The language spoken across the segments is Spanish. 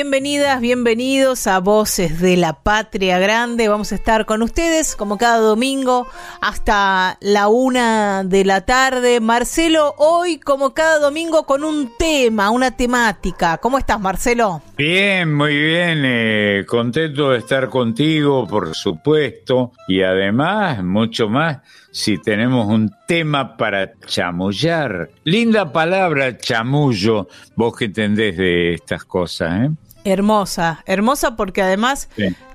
Bienvenidas, bienvenidos a Voces de la Patria Grande. Vamos a estar con ustedes como cada domingo hasta la una de la tarde. Marcelo, hoy como cada domingo con un tema, una temática. ¿Cómo estás, Marcelo? Bien, muy bien. Eh, contento de estar contigo, por supuesto. Y además, mucho más si tenemos un tema para chamullar. Linda palabra, chamullo, vos que entendés de estas cosas, ¿eh? Hermosa, hermosa porque además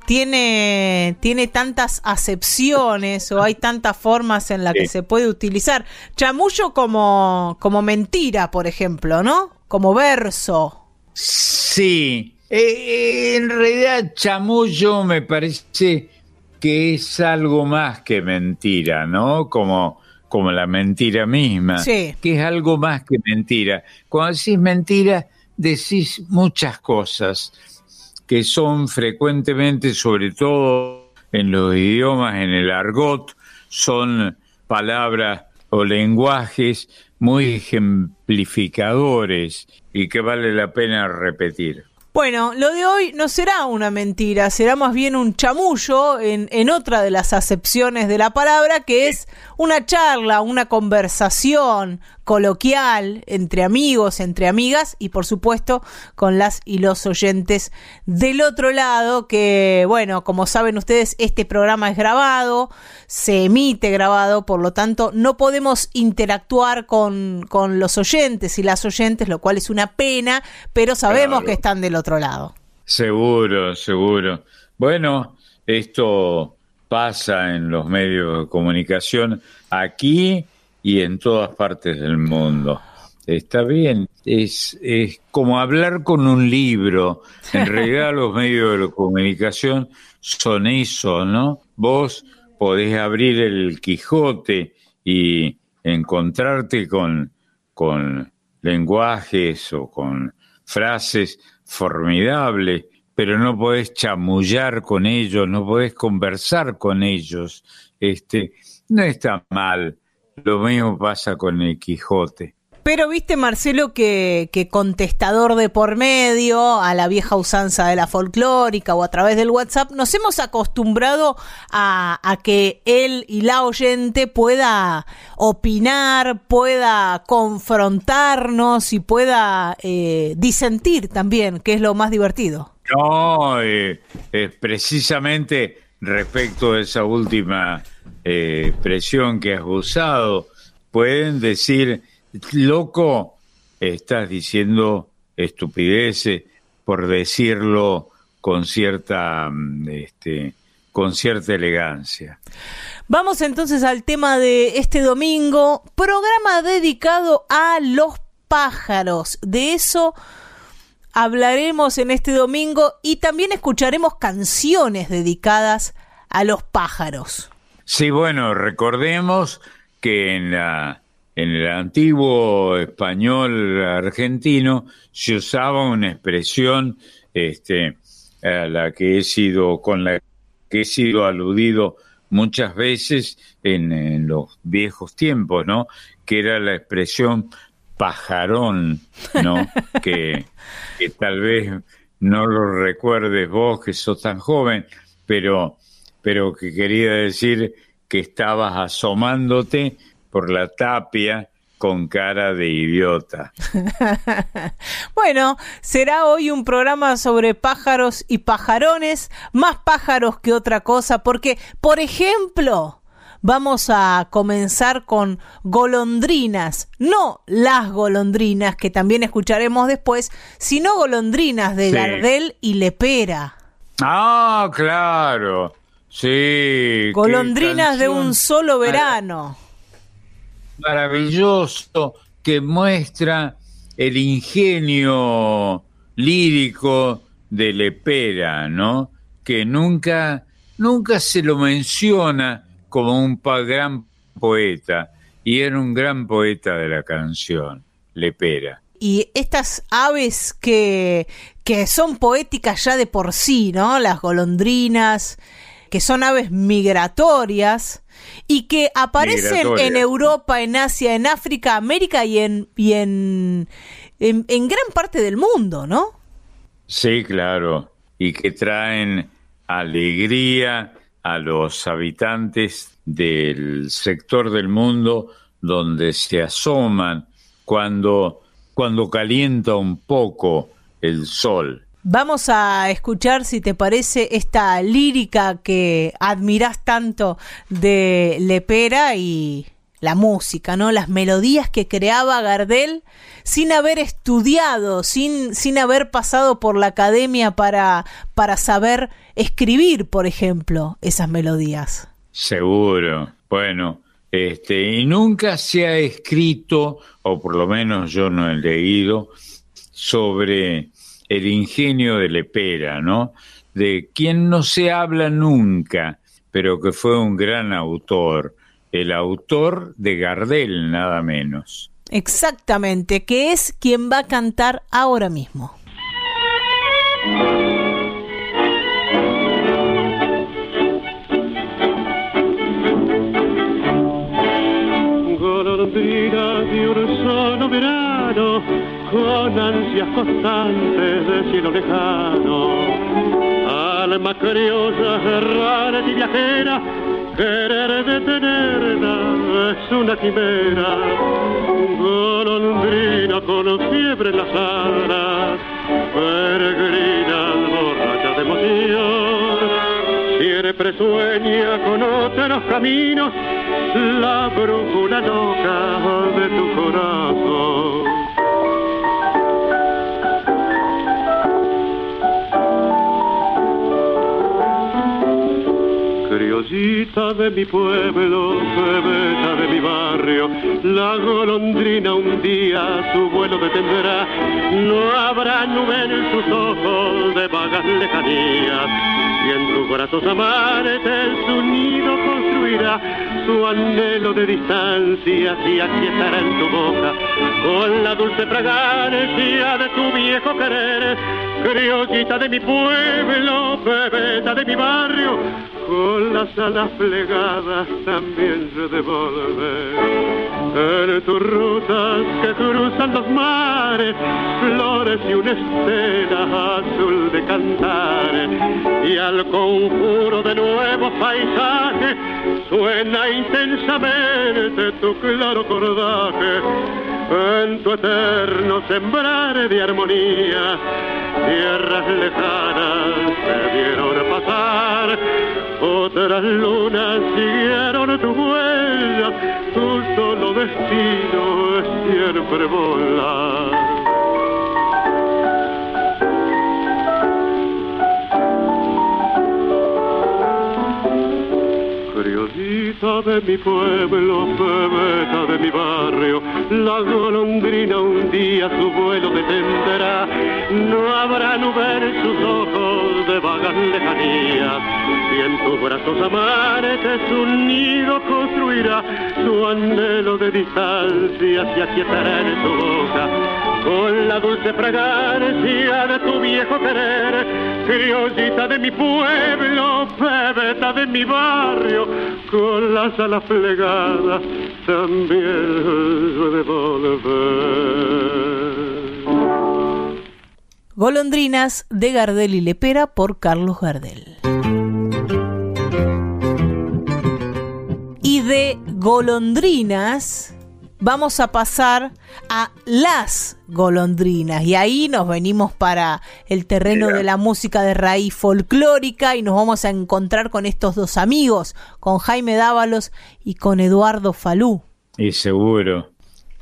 tiene, tiene tantas acepciones o hay tantas formas en las que se puede utilizar. Chamullo como, como mentira, por ejemplo, ¿no? Como verso. Sí, eh, en realidad chamullo me parece que es algo más que mentira, ¿no? Como, como la mentira misma, sí. que es algo más que mentira. Cuando decís mentira, decís muchas cosas que son frecuentemente, sobre todo en los idiomas, en el argot, son palabras o lenguajes muy ejemplificadores y que vale la pena repetir. Bueno, lo de hoy no será una mentira, será más bien un chamullo en, en, otra de las acepciones de la palabra, que es una charla, una conversación coloquial entre amigos, entre amigas y por supuesto con las y los oyentes del otro lado, que bueno, como saben ustedes, este programa es grabado, se emite grabado, por lo tanto no podemos interactuar con, con los oyentes y las oyentes, lo cual es una pena, pero sabemos Claro. que están del otro lado. Seguro, seguro. Bueno, esto pasa en los medios de comunicación aquí y en todas partes del mundo. Está bien, es, es como hablar con un libro. En realidad los medios de comunicación son eso, ¿no? Vos podés abrir el Quijote y encontrarte con, con lenguajes o con frases formidables, pero no podés chamullar con ellos, no podés conversar con ellos. Este, no está mal. Lo mismo pasa con el Quijote. Pero viste, Marcelo, que, que contestador de por medio, a la vieja usanza de la folclórica o a través del WhatsApp, nos hemos acostumbrado a, a que él y la oyente pueda opinar, pueda confrontarnos y pueda eh, disentir también, que es lo más divertido. No, eh, eh, precisamente respecto a esa última eh, expresión que has usado, pueden decir, loco, estás diciendo estupideces por decirlo con cierta, mm, este, con cierta elegancia. Vamos entonces al tema de este domingo, programa dedicado a los pájaros. De eso hablaremos en este domingo y también escucharemos canciones dedicadas a los pájaros. Sí, bueno, recordemos que en la en el antiguo español argentino se usaba una expresión este, a la que he sido con la que he sido aludido muchas veces en, en los viejos tiempos, ¿no? Que era la expresión pajarón, ¿no? que, tal vez no lo recuerdes vos que sos tan joven, pero, pero que quería decir que estabas asomándote por la tapia con cara de idiota. bueno, será hoy un programa sobre pájaros y pajarones, más pájaros que otra cosa, porque, por ejemplo, vamos a comenzar con golondrinas, no las golondrinas que también escucharemos después, sino golondrinas de Gardel y Lepera. Ah, claro. Sí. Golondrinas de un solo verano. Maravilloso que muestra el ingenio lírico de Lepera, ¿no? Que nunca, nunca se lo menciona como un gran poeta, y era un gran poeta de la canción, Lepera. Y estas aves que, que son poéticas ya de por sí, ¿no? Las golondrinas, que son aves migratorias y que aparecen en Europa, en Asia, en África, América y en, y en, en, gran parte del mundo, ¿no? Sí, claro, y que traen alegría a los habitantes del sector del mundo donde se asoman cuando, cuando calienta un poco el sol. Vamos a escuchar, si te parece, esta lírica que admiras tanto de Lepera y la música, ¿no? Las melodías que creaba Gardel sin haber estudiado, sin, sin haber pasado por la academia para, para saber escribir, por ejemplo, esas melodías. Seguro. Bueno, este, y nunca se ha escrito, o por lo menos yo no he leído, sobre el ingenio de Lepera, ¿no? De quien no se habla nunca, pero que fue un gran autor, el autor de Gardel, nada menos. Exactamente, que es quien va a cantar ahora mismo. Con ansias constantes de cielo lejano. Alma criolla, rara y viajera, querer detenerla es una quimera. Golondrina con fiebre en las alas, peregrina borracha de emoción. Siempre sueña con otros caminos, la brújula loca de tu corazón. Criollita de mi pueblo, bebeta de mi barrio, la golondrina un día su vuelo detendrá. No habrá nube en sus ojos de vagas lejanías, y en tus brazos amares su nido construirá. Su anhelo de distancia y aquí estará en tu boca, con la dulce fragancia de tu viejo querer. Criollita de mi pueblo, bebeta de mi barrio, con las alas plegadas también se devuelve. En tus rutas que cruzan los mares, flores y una estela azul de cantar. Y al conjuro de nuevos paisajes suena intensamente tu claro cordaje. En tu eterno sembrar de armonía, tierras lejanas se vieron pasar otras lunas siguieron tu huella, tu solo destino es siempre volar. Criolita de mi pueblo, bebeta de mi barrio, la golondrina un día su vuelo detendrá. No habrá nube en sus ojos de vagas lejanías, y en tus brazos amares su nido construirá. Su anhelo de distancia se aquietará en tu boca, con la dulce fragancia de tu viejo querer. Criollita de mi pueblo, bebeta de mi barrio, con las alas plegadas también de volver. Golondrinas de Gardel y Lepera por Carlos Gardel. Y de golondrinas vamos a pasar a las golondrinas y ahí nos venimos para el terreno de la música de raíz folclórica y nos vamos a encontrar con estos dos amigos, con Jaime Dávalos y con Eduardo Falú. Y seguro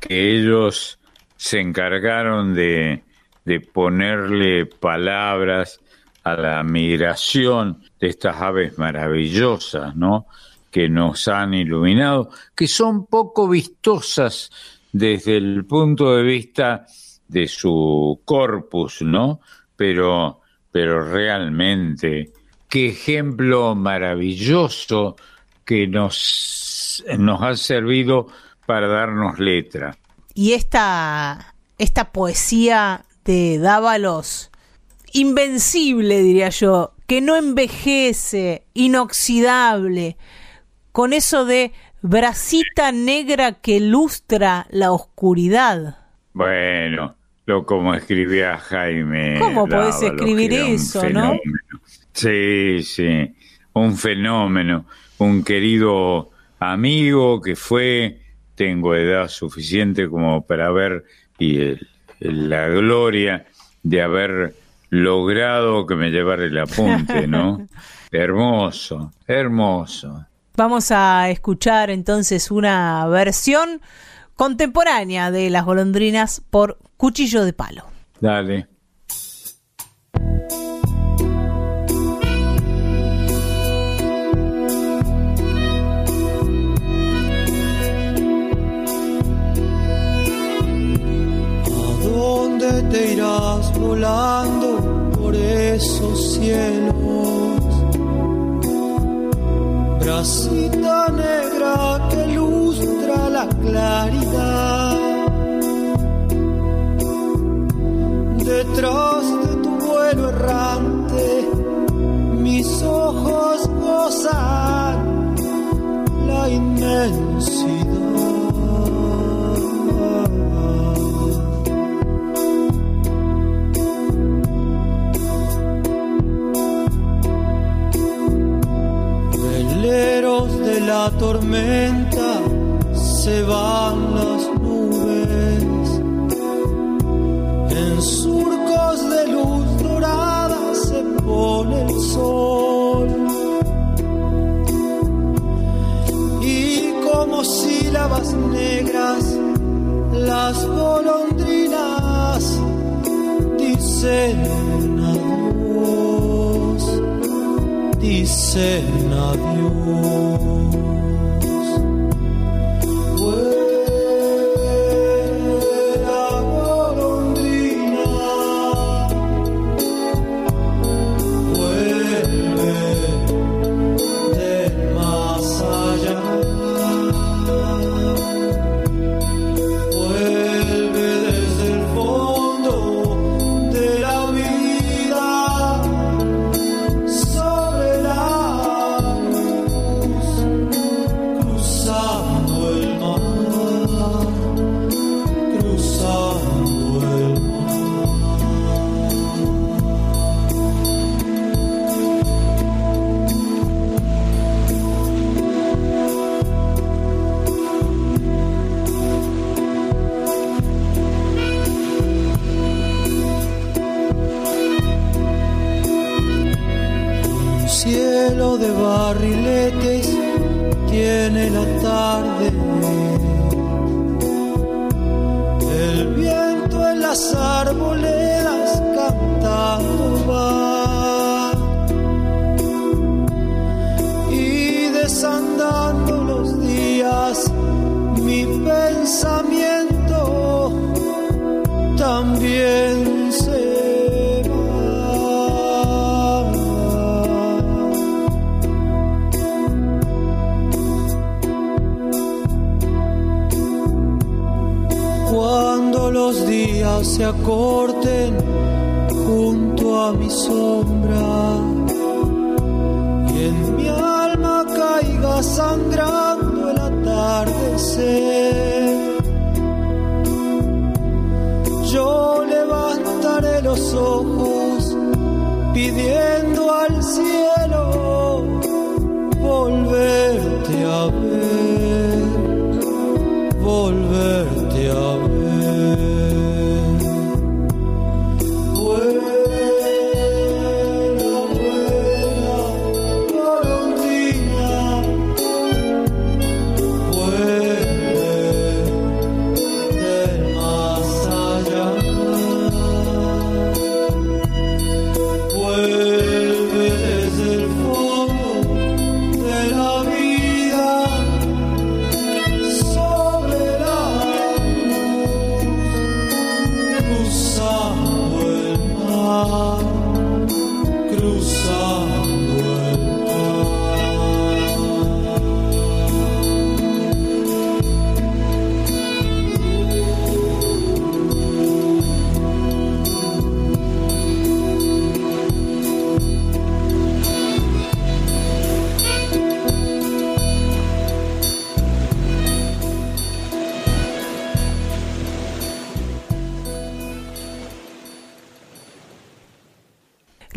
que ellos se encargaron de, de ponerle palabras a la migración de estas aves maravillosas, ¿no? que nos han iluminado, que son poco vistosas desde el punto de vista de su corpus, ¿no? Pero, pero realmente, qué ejemplo maravilloso que nos, nos ha servido para darnos letra. Y esta, esta poesía de Dávalos, invencible diría yo, que no envejece, inoxidable, con eso de bracita negra que lustra la oscuridad. Bueno, lo como escribía Jaime. ¿Cómo podés escribir eso, no? Sí, sí, un fenómeno, un querido amigo que fue, tengo edad suficiente como para ver y la gloria de haber logrado que me llevara el apunte, ¿no? hermoso, hermoso. Vamos a escuchar entonces una versión contemporánea de Las golondrinas por Cuchillo de Palo. Dale. Te irás volando por esos cielos? bracita negra que lustra la claridad. Detrás de tu vuelo errante, mis ojos gozan la inmensidad. La tormenta se van las nubes. En surcos de luz dorada se pone el sol. Y como sílabas negras, las golondrinas dicen dicen adiós. acordar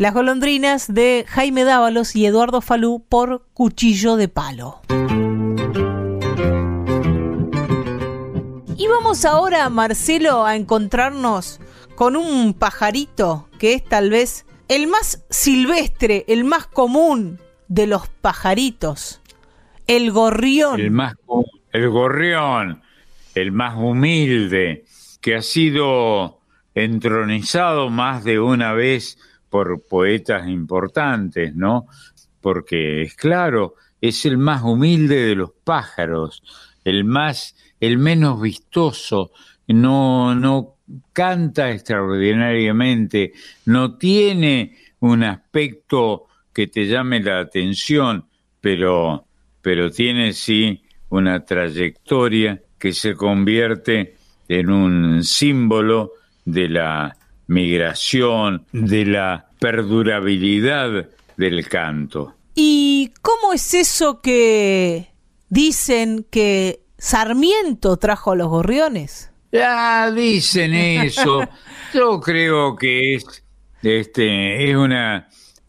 Las golondrinas de Jaime Dávalos y Eduardo Falú por Cuchillo de Palo. Y vamos ahora, Marcelo, a encontrarnos con un pajarito que es tal vez el más silvestre, el más común de los pajaritos, el gorrión. El más el gorrión, el más humilde, que ha sido entronizado más de una vez por poetas importantes, ¿no? Porque es claro, es el más humilde de los pájaros, el más, el menos vistoso, no, no canta extraordinariamente, no tiene un aspecto que te llame la atención, pero, pero tiene sí una trayectoria que se convierte en un símbolo de la migración, de la perdurabilidad del canto. ¿Y cómo es eso que dicen que Sarmiento trajo a los gorriones? Ya dicen eso. Yo creo que es este es una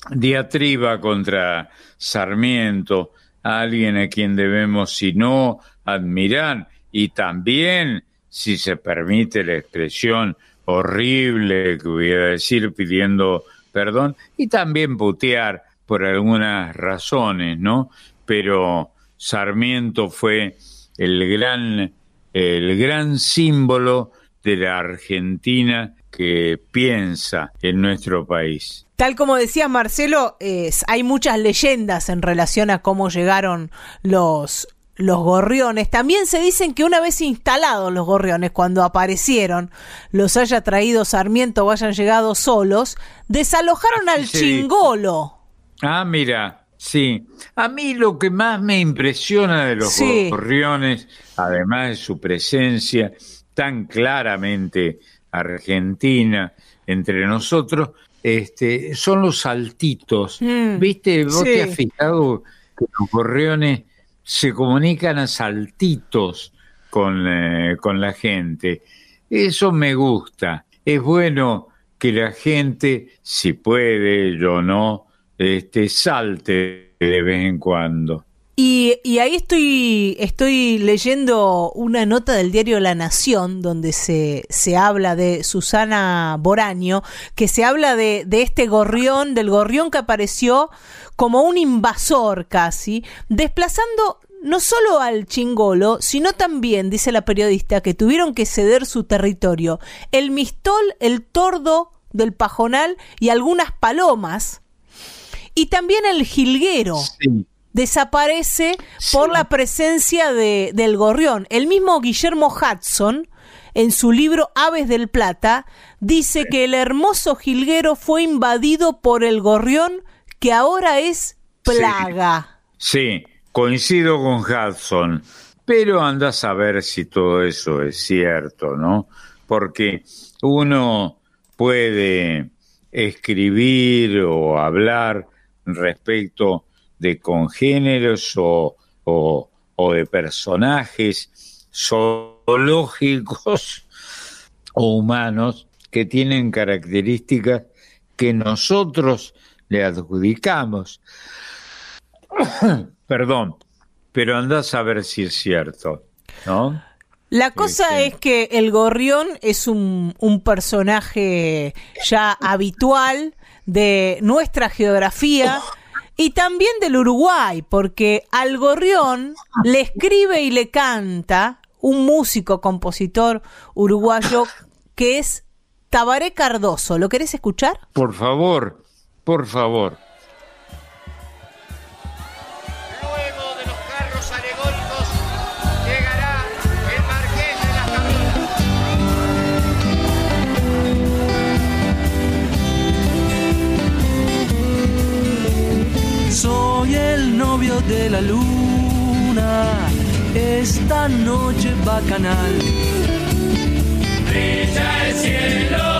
diatriba contra Sarmiento, alguien a quien debemos si no admirar y también, si se permite la expresión, horrible que voy a decir pidiendo perdón y también putear por algunas razones, ¿no? Pero Sarmiento fue el gran el gran símbolo de la Argentina que piensa en nuestro país. Tal como decía Marcelo, hay muchas leyendas en relación a cómo llegaron los, los gorriones. También se dicen que una vez instalados los gorriones, cuando aparecieron, los haya traído Sarmiento o hayan llegado solos, desalojaron al chingolo. Ah, mira, sí. A mí lo que más me impresiona de los gorriones, además de su presencia tan claramente argentina entre nosotros, este, son los saltitos. Mm, ¿Viste? Vos te has fijado que los gorriones se comunican a saltitos con, eh, con la gente. Eso me gusta. Es bueno que la gente, si puede, yo no, este, salte de vez en cuando. Y, y, ahí estoy, estoy leyendo una nota del diario La Nación, donde se, se habla de Susana Boraño, que se habla de, de este gorrión, del gorrión que apareció como un invasor casi, desplazando no solo al chingolo, sino también, dice la periodista, que tuvieron que ceder su territorio, el mistol, el tordo del pajonal y algunas palomas, y también el jilguero. Desaparece por la presencia de, del gorrión. El mismo Guillermo Hudson, en su libro Aves del Plata, dice que el hermoso jilguero fue invadido por el gorrión que ahora es plaga. Sí, coincido con Hudson, pero anda a saber si todo eso es cierto, ¿no? Porque uno puede escribir o hablar respecto de congéneros o, o, o de personajes zoológicos o humanos que tienen características que nosotros le adjudicamos. Perdón, pero andás a ver si es cierto, ¿no? La cosa Este. es que el gorrión es un, un personaje ya habitual de nuestra geografía y también del Uruguay, porque al gorrión le escribe y le canta un músico, compositor uruguayo que es Tabaré Cardoso. ¿Lo querés escuchar? Por favor, por favor. Luego de los carros alegóricos llegará el marqués de las caminas. Soy el novio de la luna, esta noche bacanal. Brilla el cielo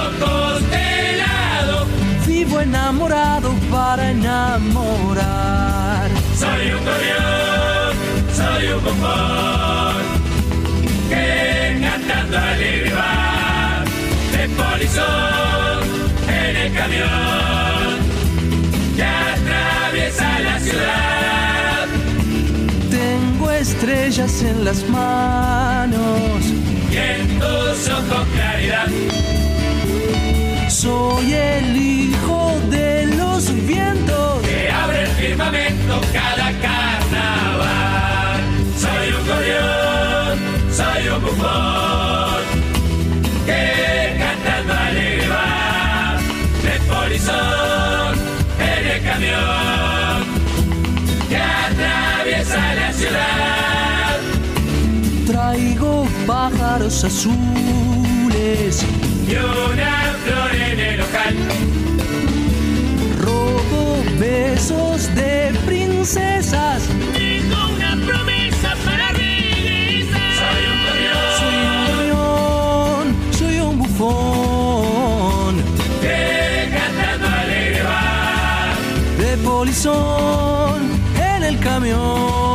Vivo enamorado para enamorar. soy un gorrión, soy un bombón, que cantando alegre va, de polizón en el camión, que atraviesa la ciudad, Tengo estrellas en las manos. y en tus ojos claridad, Soy el cada carnaval. Soy un gorrión, soy un bufón, que cantando alegre va, de polizón en el camión, que atraviesa la ciudad. Traigo pájaros azules. Y una flor en el ojal, Robo besos de princesas. tengo una promesa para regresar. Soy un gorrión. Soy un gorrión, soy un bufón. que cantando alegre va, De polizón en el camión.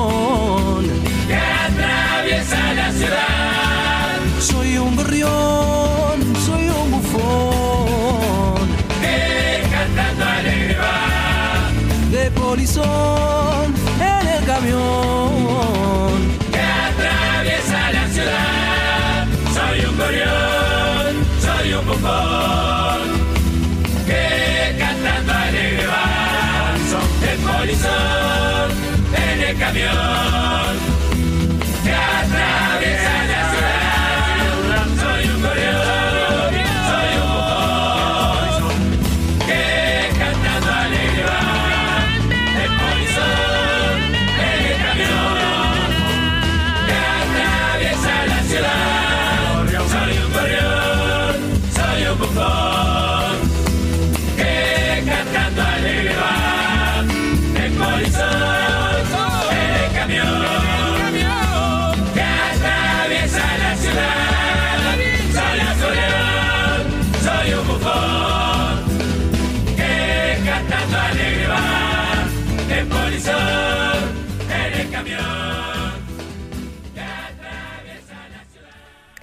En el camión. que atraviesa la ciudad. Soy un gorrión, soy un bufón, que cantando alegre va, de polizón en el camión,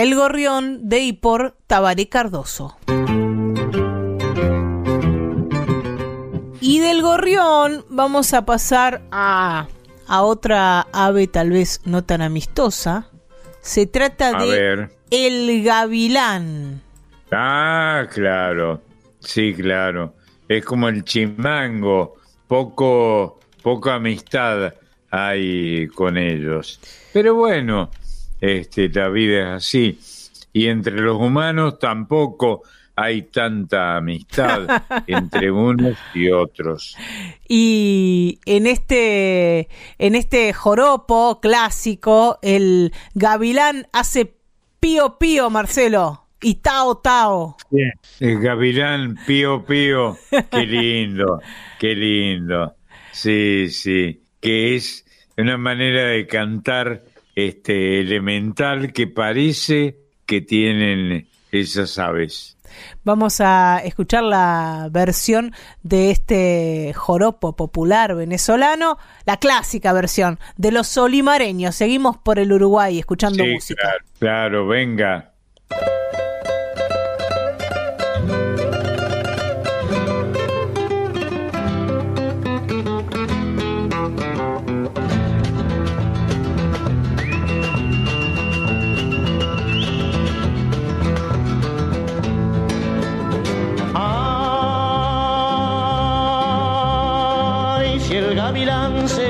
El gorrión de y por Tabaré Cardoso. Y del gorrión vamos a pasar a, a otra ave tal vez no tan amistosa. Se trata A de ver. el gavilán. Ah, claro. Sí, claro. Es como el chimango. Poco, poca amistad hay con ellos. Pero bueno, este, la vida es así. Y entre los humanos tampoco hay tanta amistad entre unos y otros. Y en este, en este joropo clásico, el gavilán hace pío pío, Marcelo, y tao tao. El gavilán pío pío, qué lindo, qué lindo. Sí, sí, que es una manera de cantar este elemental que parece que tienen esas aves. Vamos a escuchar la versión de este joropo popular venezolano, la clásica versión de los solimareños. Seguimos por el Uruguay escuchando Sí, música. claro, claro, venga.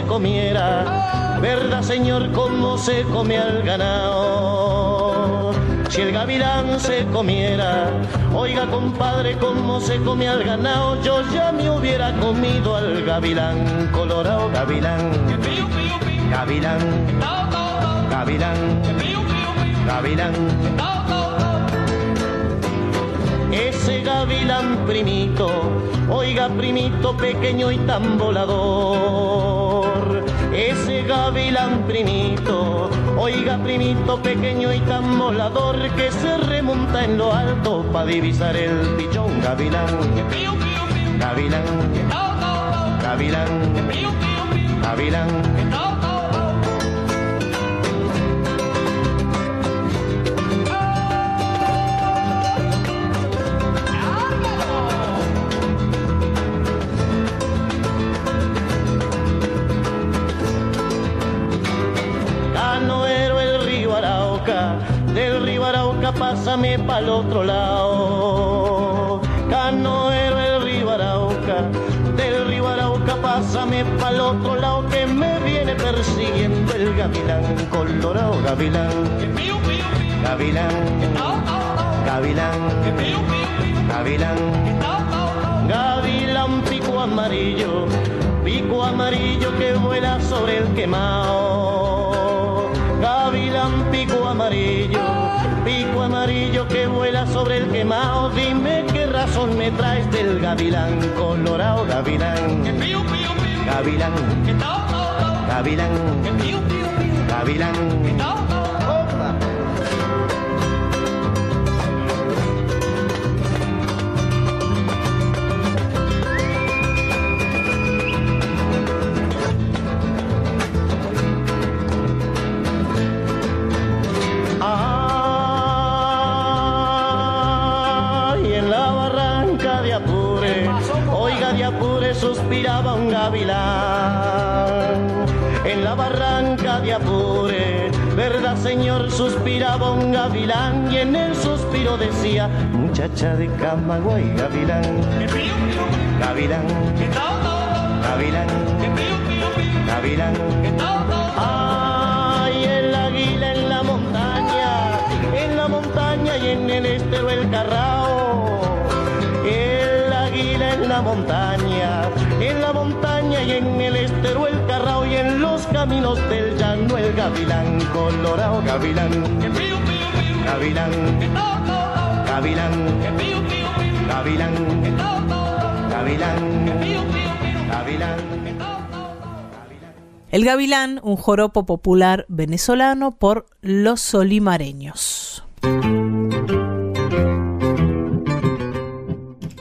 Comiera, verdad señor, cómo se come al ganado. Si el gavilán se comiera, oiga compadre, cómo se come al ganado, yo ya me hubiera comido al gavilán, colorado gavilán, gavilán, gavilán, gavilán. Ese gavilán primito, oiga primito pequeño y tan volador. Ese gavilán primito, oiga primito pequeño y tan volador que se remonta en lo alto para divisar el pichón gavilán. Gavilán, gavilán, gavilán. Canoero pásame pa'l otro lado. Canoero el río Arauca, del río Arauca pásame pa'l otro lado que me viene persiguiendo el gavilán colorado, gavilán. Gavilán, gavilán, gavilán, gavilán pico amarillo, pico amarillo que vuela sobre el quemado. Gavilán pico amarillo, sobre el quemado. Dime qué razón me traes del gavilán colorado, gavilán. Gavilán, gavilán, gavilán. Opa. Suspiraba un gavilán. En la barranca de Apure, verdad señor, suspiraba un gavilán y en el suspiro decía, muchacha de Camagüey, gavilán. Gavilán, gavilán, gavilán. Ay, el águila en la montaña, en la montaña y en el estero el carrao. El águila en la montaña y en el estero el carrao y en los caminos del llano el gavilán colorado, gavilán. Gavilán, gavilán, gavilán, gavilán, gavilán. El gavilán, un joropo popular venezolano por los solimareños.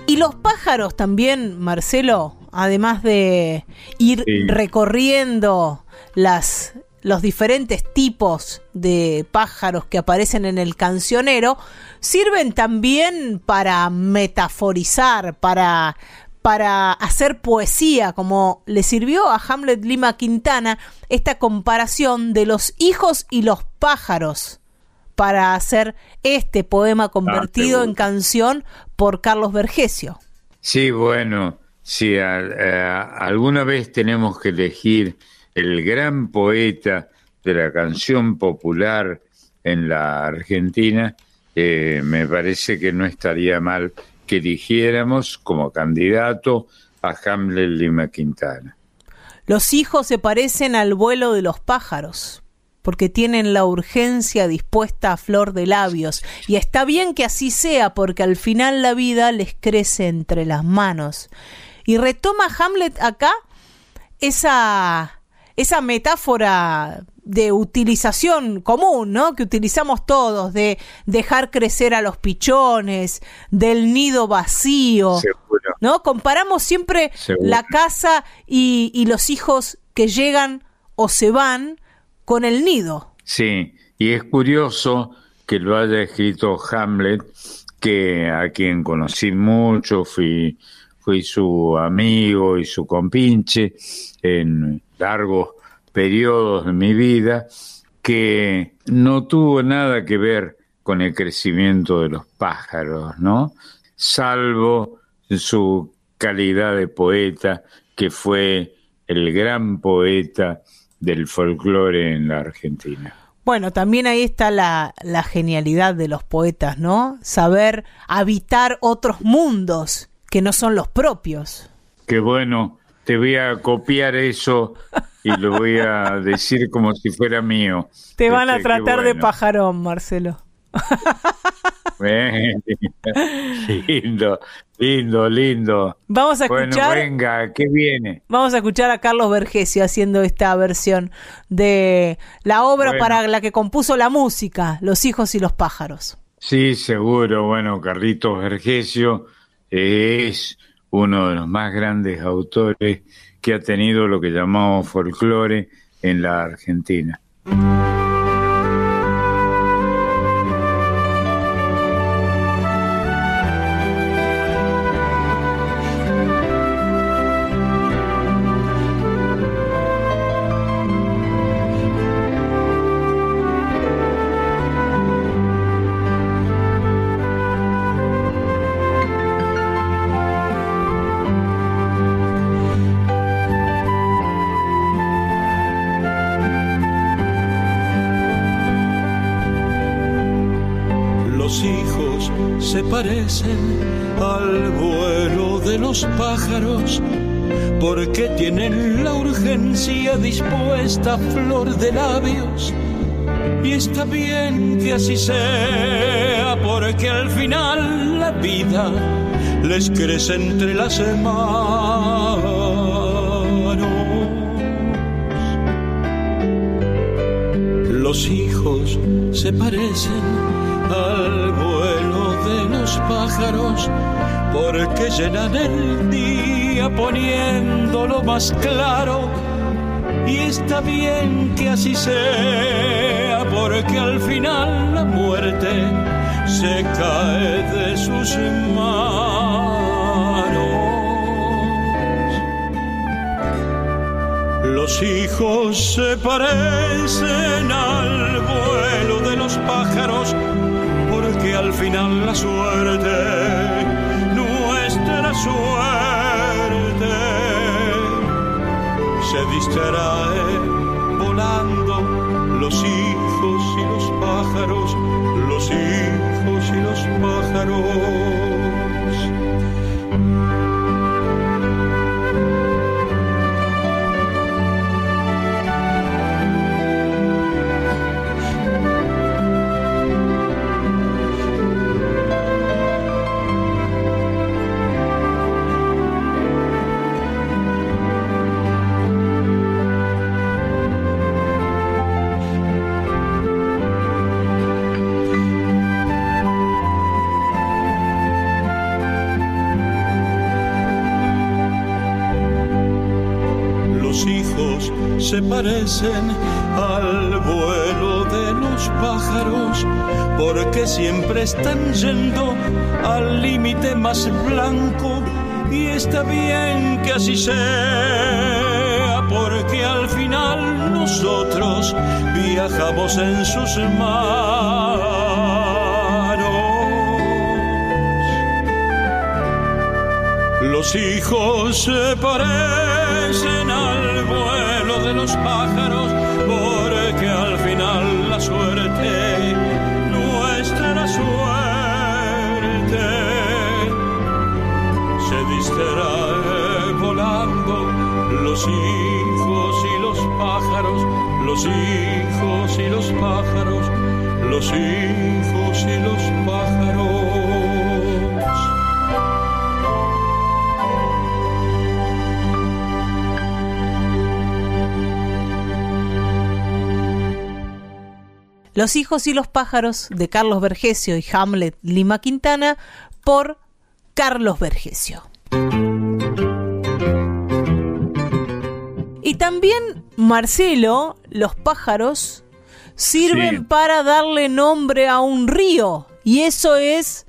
Y los pájaros también, Marcelo, además de ir Sí. recorriendo las, los diferentes tipos de pájaros que aparecen en el cancionero, sirven también para metaforizar, para, para hacer poesía, como le sirvió a Hamlet Lima Quintana esta comparación de los hijos y los pájaros para hacer este poema convertido en canción por Carlos Vergesio. Sí, bueno, si alguna vez tenemos que elegir el gran poeta de la canción popular en la Argentina, eh, me parece que no estaría mal que eligiéramos como candidato a Hamlet Lima Quintana. Los hijos se parecen al vuelo de los pájaros, porque tienen la urgencia dispuesta a flor de labios, y está bien que así sea, porque al final la vida les crece entre las manos. Y retoma Hamlet acá esa, esa metáfora de utilización común, ¿no? Que utilizamos todos, de dejar crecer a los pichones, del nido vacío. Seguro. ¿no? Comparamos siempre Seguro. la casa y, y los hijos que llegan o se van con el nido. Sí, y es curioso que lo haya escrito Hamlet, que a quien conocí mucho, fui, fui su amigo y su compinche en largos periodos de mi vida, que no tuvo nada que ver con el crecimiento de los pájaros, ¿no? Salvo su calidad de poeta, que fue el gran poeta del folclore en la Argentina. Bueno, también ahí está la, la genialidad de los poetas, ¿no? Saber habitar otros mundos que no son los propios. Qué bueno, te voy a copiar eso y lo voy a decir como si fuera mío. Te van a Este, tratar de bueno. pajarón, Marcelo. Lindo, lindo, lindo. Vamos a Bueno, escuchar, venga, ¿qué viene? vamos a escuchar a Carlos Vergesio haciendo esta versión de la obra Bueno. para la que compuso la música, Los hijos y los pájaros. Sí, seguro. Bueno, Carlitos Vergesio es uno de los más grandes autores que ha tenido lo que llamamos folclore en la Argentina. Dispuesta a flor de labios. Y está bien que así sea porque al final la vida les crece entre las manos. Los hijos se parecen al vuelo de los pájaros porque llenan el día poniéndolo más claro. Y está bien que así sea porque al final la muerte se cae de sus manos. Los hijos se parecen al vuelo de los pájaros, porque al final la suerte, nuestra suerte, se distrae volando. Los hijos y los pájaros, los hijos y los pájaros. Al vuelo de los pájaros porque siempre están yendo al límite más blanco y está bien que así sea porque al final nosotros viajamos en sus manos. Los hijos se parecen al de los pájaros, porque al final la suerte, nuestra suerte, se distrae volando. Los hijos y los pájaros, los hijos y los pájaros, los hijos y los pájaros. Los hijos y los pájaros de Carlos Vergesio y Hamlet Lima Quintana por Carlos Vergesio. Y también, Marcelo, los pájaros sirven Sí. para darle nombre a un río. Y eso es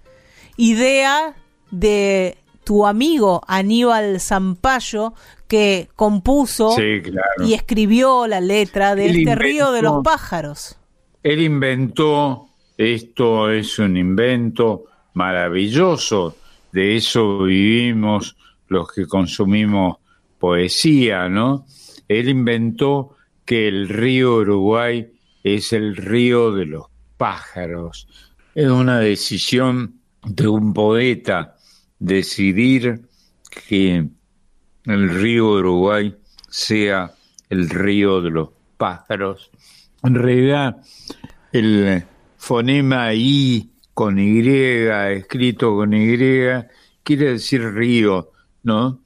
idea de tu amigo Aníbal Zampayo, que compuso Sí, claro. y escribió la letra de este río de los pájaros. Él inventó, esto es un invento maravilloso, de eso vivimos los que consumimos poesía, ¿no? Él inventó que el río Uruguay es el río de los pájaros. Es una decisión de un poeta decidir que el río Uruguay sea el río de los pájaros. En realidad, el fonema I con Y, escrito con Y, quiere decir río, ¿no?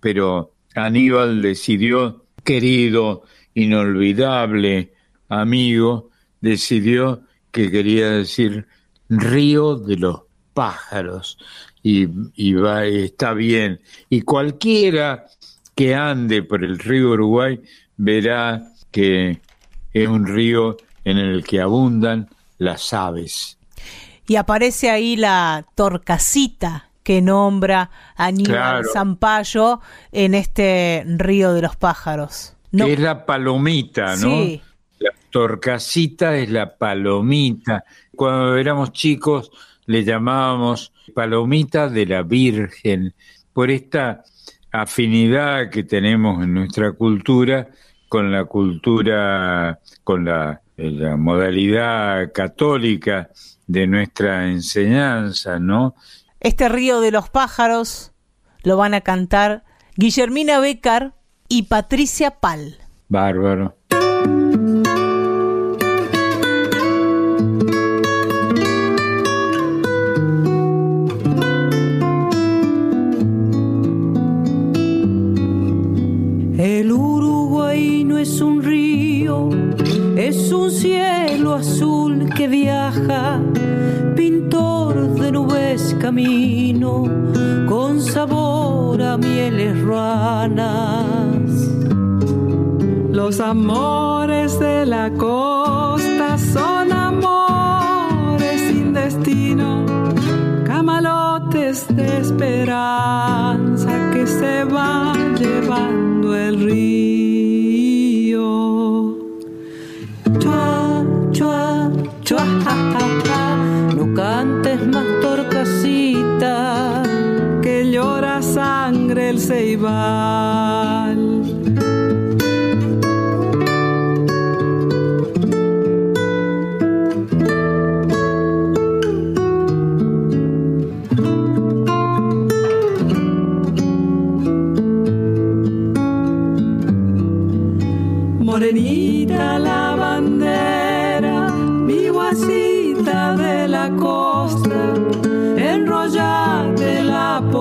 Pero Aníbal decidió, querido, inolvidable amigo, decidió que quería decir río de los pájaros y, y va, está bien. Y cualquiera que ande por el río Uruguay verá que es un río en el que abundan las aves. Y aparece ahí la torcasita que nombra Aníbal Claro. Zampayo en este río de los pájaros. No, es la palomita, ¿no? Sí. La torcasita es la palomita. Cuando éramos chicos le llamábamos palomita de la Virgen por esta afinidad que tenemos en nuestra cultura con la cultura, con la, la modalidad católica de nuestra enseñanza, ¿no? Este río de los pájaros lo van a cantar Guillermina Becar y Patricia Pal. Bárbaro. Camino, con sabor a mieles ruanas. Los amores de la costa son amores sin destino, camalotes de esperanza que se van llevando el río. Chua, chua, chua, ja, ja, ja. no cantes más que llora sangre el ceibal.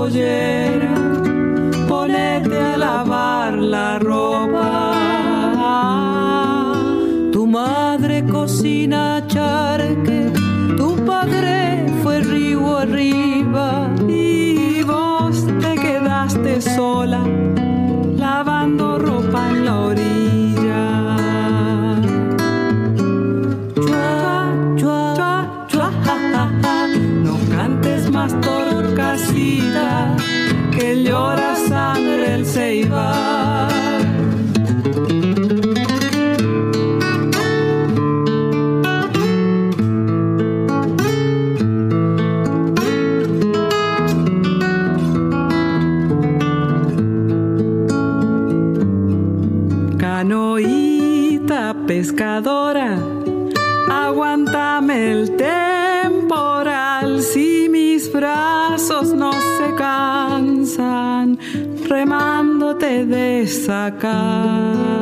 La pollera, sacar.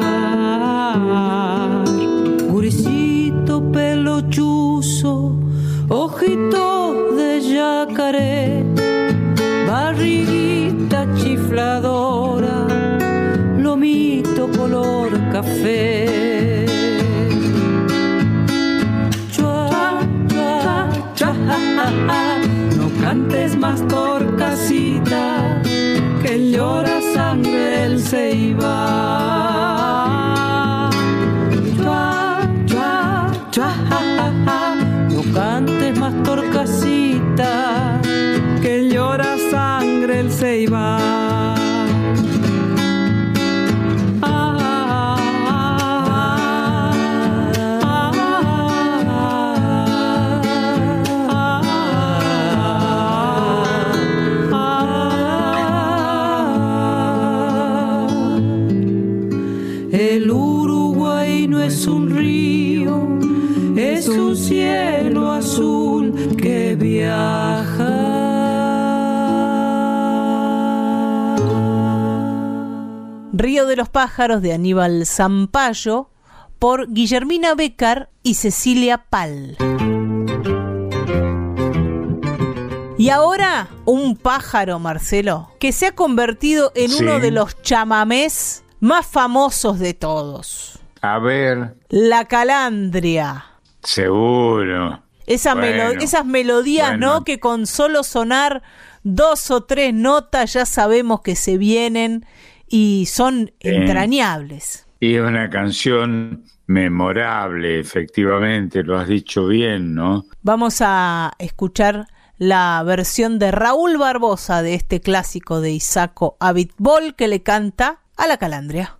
De los pájaros de Aníbal Zampayo por Guillermina Becar y Cecilia Pal. Y ahora un pájaro, Marcelo, que se ha convertido en Sí. uno de los chamamés más famosos de todos. A ver, La calandria. seguro. Esa Bueno, melo- esas melodías, bueno. ¿no? Que con solo sonar dos o tres notas ya sabemos que se vienen y son entrañables. Y es una canción memorable, efectivamente, lo has dicho bien, ¿no? Vamos a escuchar la versión de Raúl Barbosa de este clásico de Isaco Abitbol que le canta a la calandria.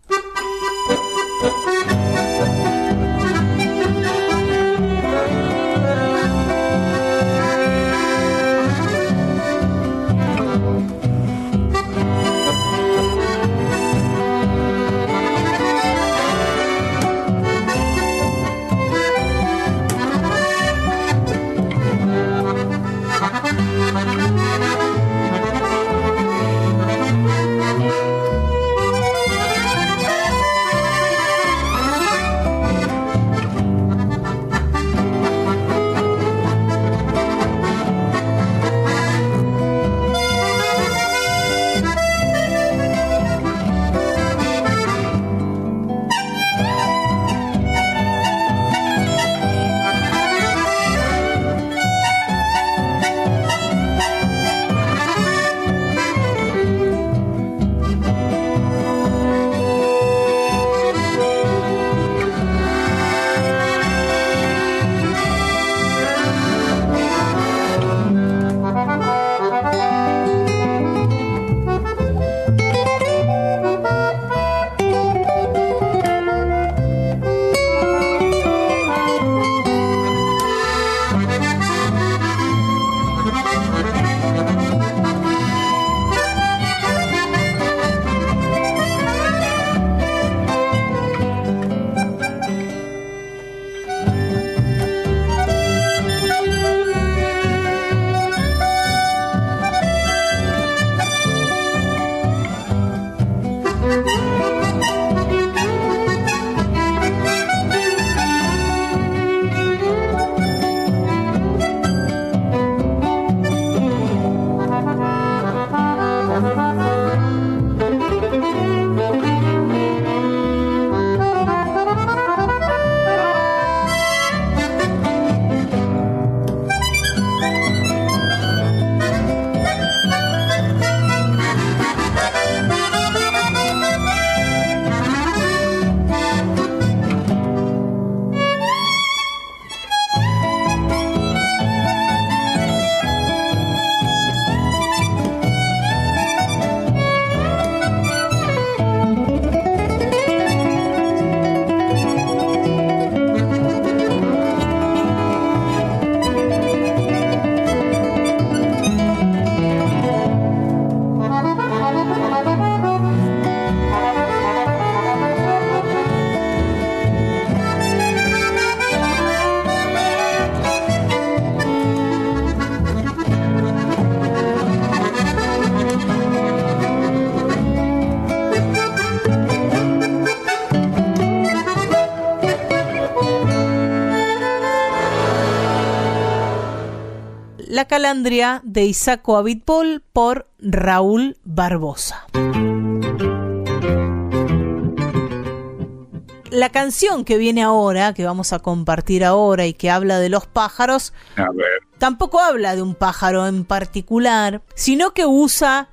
Calandria de Isaco Abitbol por Raúl Barbosa. La canción que viene ahora, que vamos a compartir ahora y que habla de los pájaros, A ver, tampoco habla de un pájaro en particular, sino que usa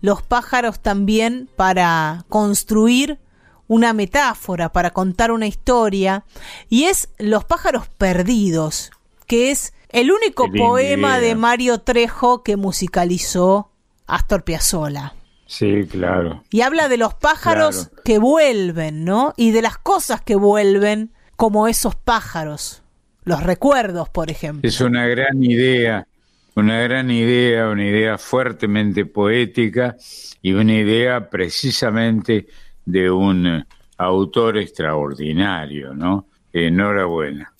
los pájaros también para construir una metáfora, para contar una historia, y es Los pájaros perdidos, que es el único Qué poema idea. de Mario Trejo que musicalizó Astor Piazzolla. sí, claro. Y habla de los pájaros Claro. que vuelven, ¿no? Y de las cosas que vuelven, como esos pájaros. Los recuerdos, por ejemplo. Es una gran idea, una gran idea, una idea fuertemente poética y una idea precisamente de un autor extraordinario, ¿no? Enhorabuena.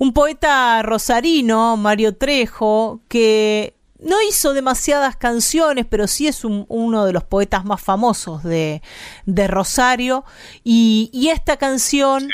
Un poeta rosarino, Mario Trejo, que no hizo demasiadas canciones, pero sí es un- uno de los poetas más famosos de, de Rosario. Y, y esta canción,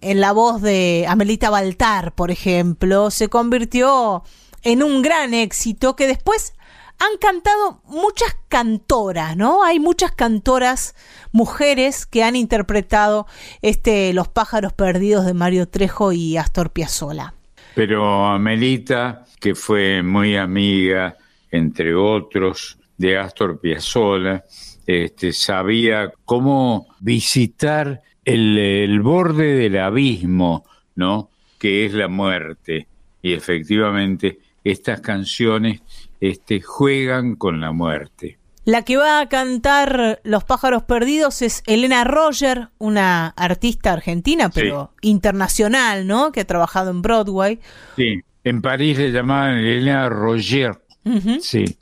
en la voz de Amelita Baltar, por ejemplo, se convirtió en un gran éxito que después han cantado muchas cantoras, ¿no? Hay muchas cantoras mujeres que han interpretado este Los pájaros perdidos de Mario Trejo y Astor Piazzolla. Pero Amelita, que fue muy amiga, entre otros, de Astor Piazzolla, este, sabía cómo visitar el, el borde del abismo, ¿no? Que es la muerte. Y efectivamente, estas canciones este, juegan con la muerte. La que va a cantar Los pájaros perdidos es Elena Roger, una artista argentina, pero internacional, ¿no? Que ha trabajado en Broadway. Sí, en París le llamaban Elena Roger. Sí.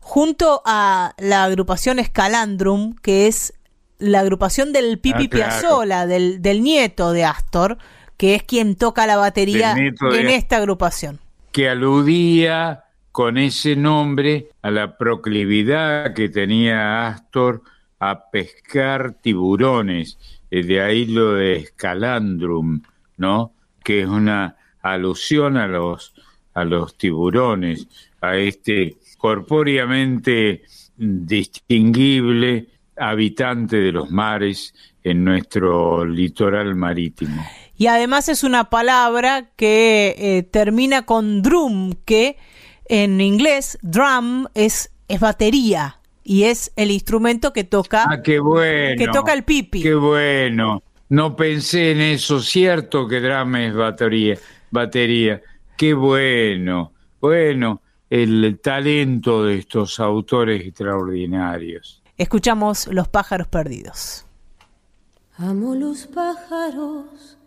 Junto a la agrupación Escalandrum, que es la agrupación del Pipi Ah, claro. Piazzolla, del, del nieto de Astor, que es quien toca la batería en esta agrupación. que aludía con ese nombre a la proclividad que tenía Astor a pescar tiburones, eh, de ahí lo de Escalandrum, ¿no? Que es una alusión a los a los tiburones, a este corpóreamente distinguible habitante de los mares en nuestro litoral marítimo. Y además es una palabra que eh, termina con drum, que en inglés drum es, es batería y es el instrumento que toca Ah, qué bueno. que toca el pipi. Qué bueno. No pensé en eso, cierto que drama es batería, batería. Qué bueno. Bueno, el talento de estos autores extraordinarios. Escuchamos Los pájaros perdidos. Amo los pájaros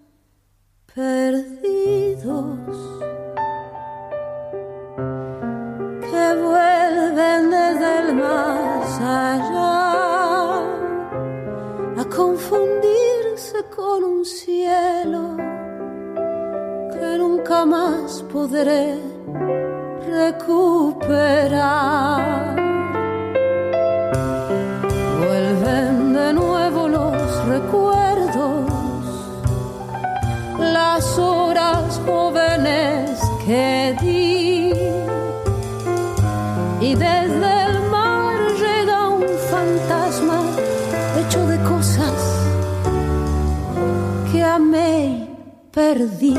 perdidos vuelven desde el más allá a confundirse con un cielo que nunca más podré recuperar. Vuelven de nuevo los recuerdos, las horas jóvenes que di. Desde el mar llega un fantasma hecho de cosas que amé y perdí.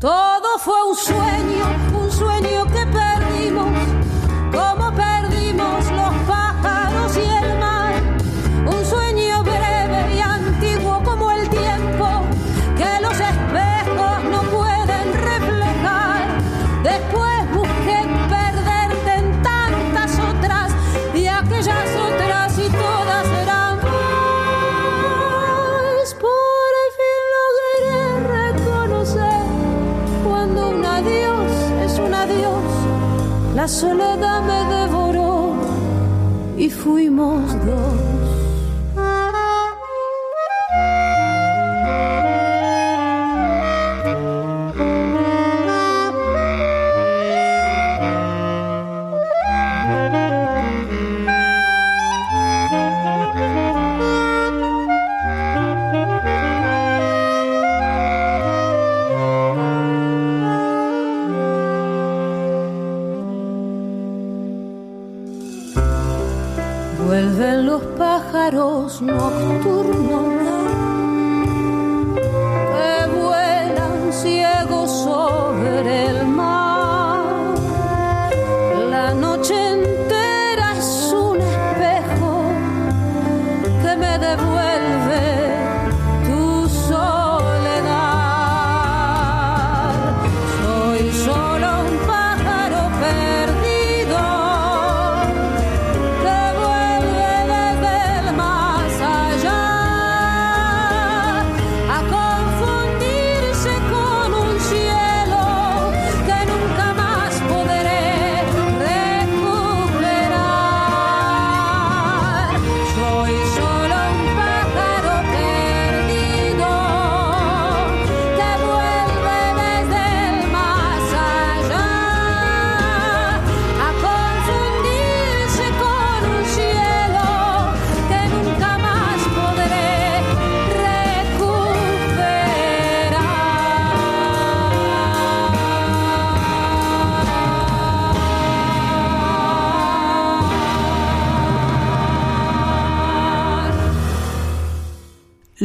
Todo fue un sueño, un sueño soledad me devoró y fuimos dos. Pájaros nocturnos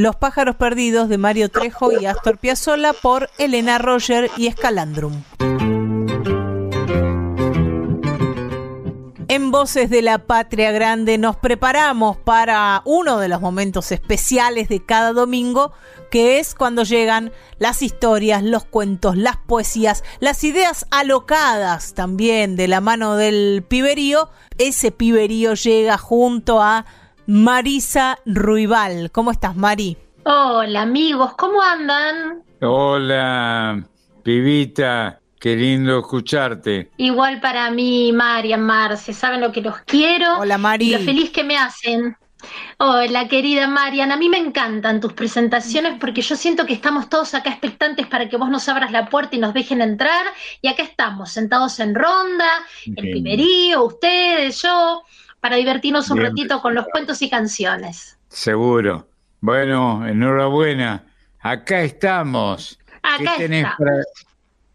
Los pájaros perdidos de Mario Trejo y Astor Piazzolla por Elena Roger y Escalandrum. En Voces de la Patria Grande nos preparamos para uno de los momentos especiales de cada domingo, que es cuando llegan las historias, los cuentos, las poesías, las ideas alocadas también de la mano del piberío. Ese piberío llega junto a Marisa Ruibal. ¿Cómo estás, Mari? Hola amigos, ¿cómo andan? Hola, pibita, qué lindo escucharte. Igual para mí, Marian, Marce, saben lo que los quiero. Hola, Mari. Y lo feliz que me hacen. Hola, querida Marian, a mí me encantan tus presentaciones porque yo siento que estamos todos acá expectantes para que vos nos abras la puerta y nos dejen entrar. Y acá estamos, sentados en ronda, el piberío, ustedes, yo, para divertirnos un Bien ratito con los cuentos y canciones. Seguro. Bueno, enhorabuena. Acá estamos. Acá ¿Qué tenés, para,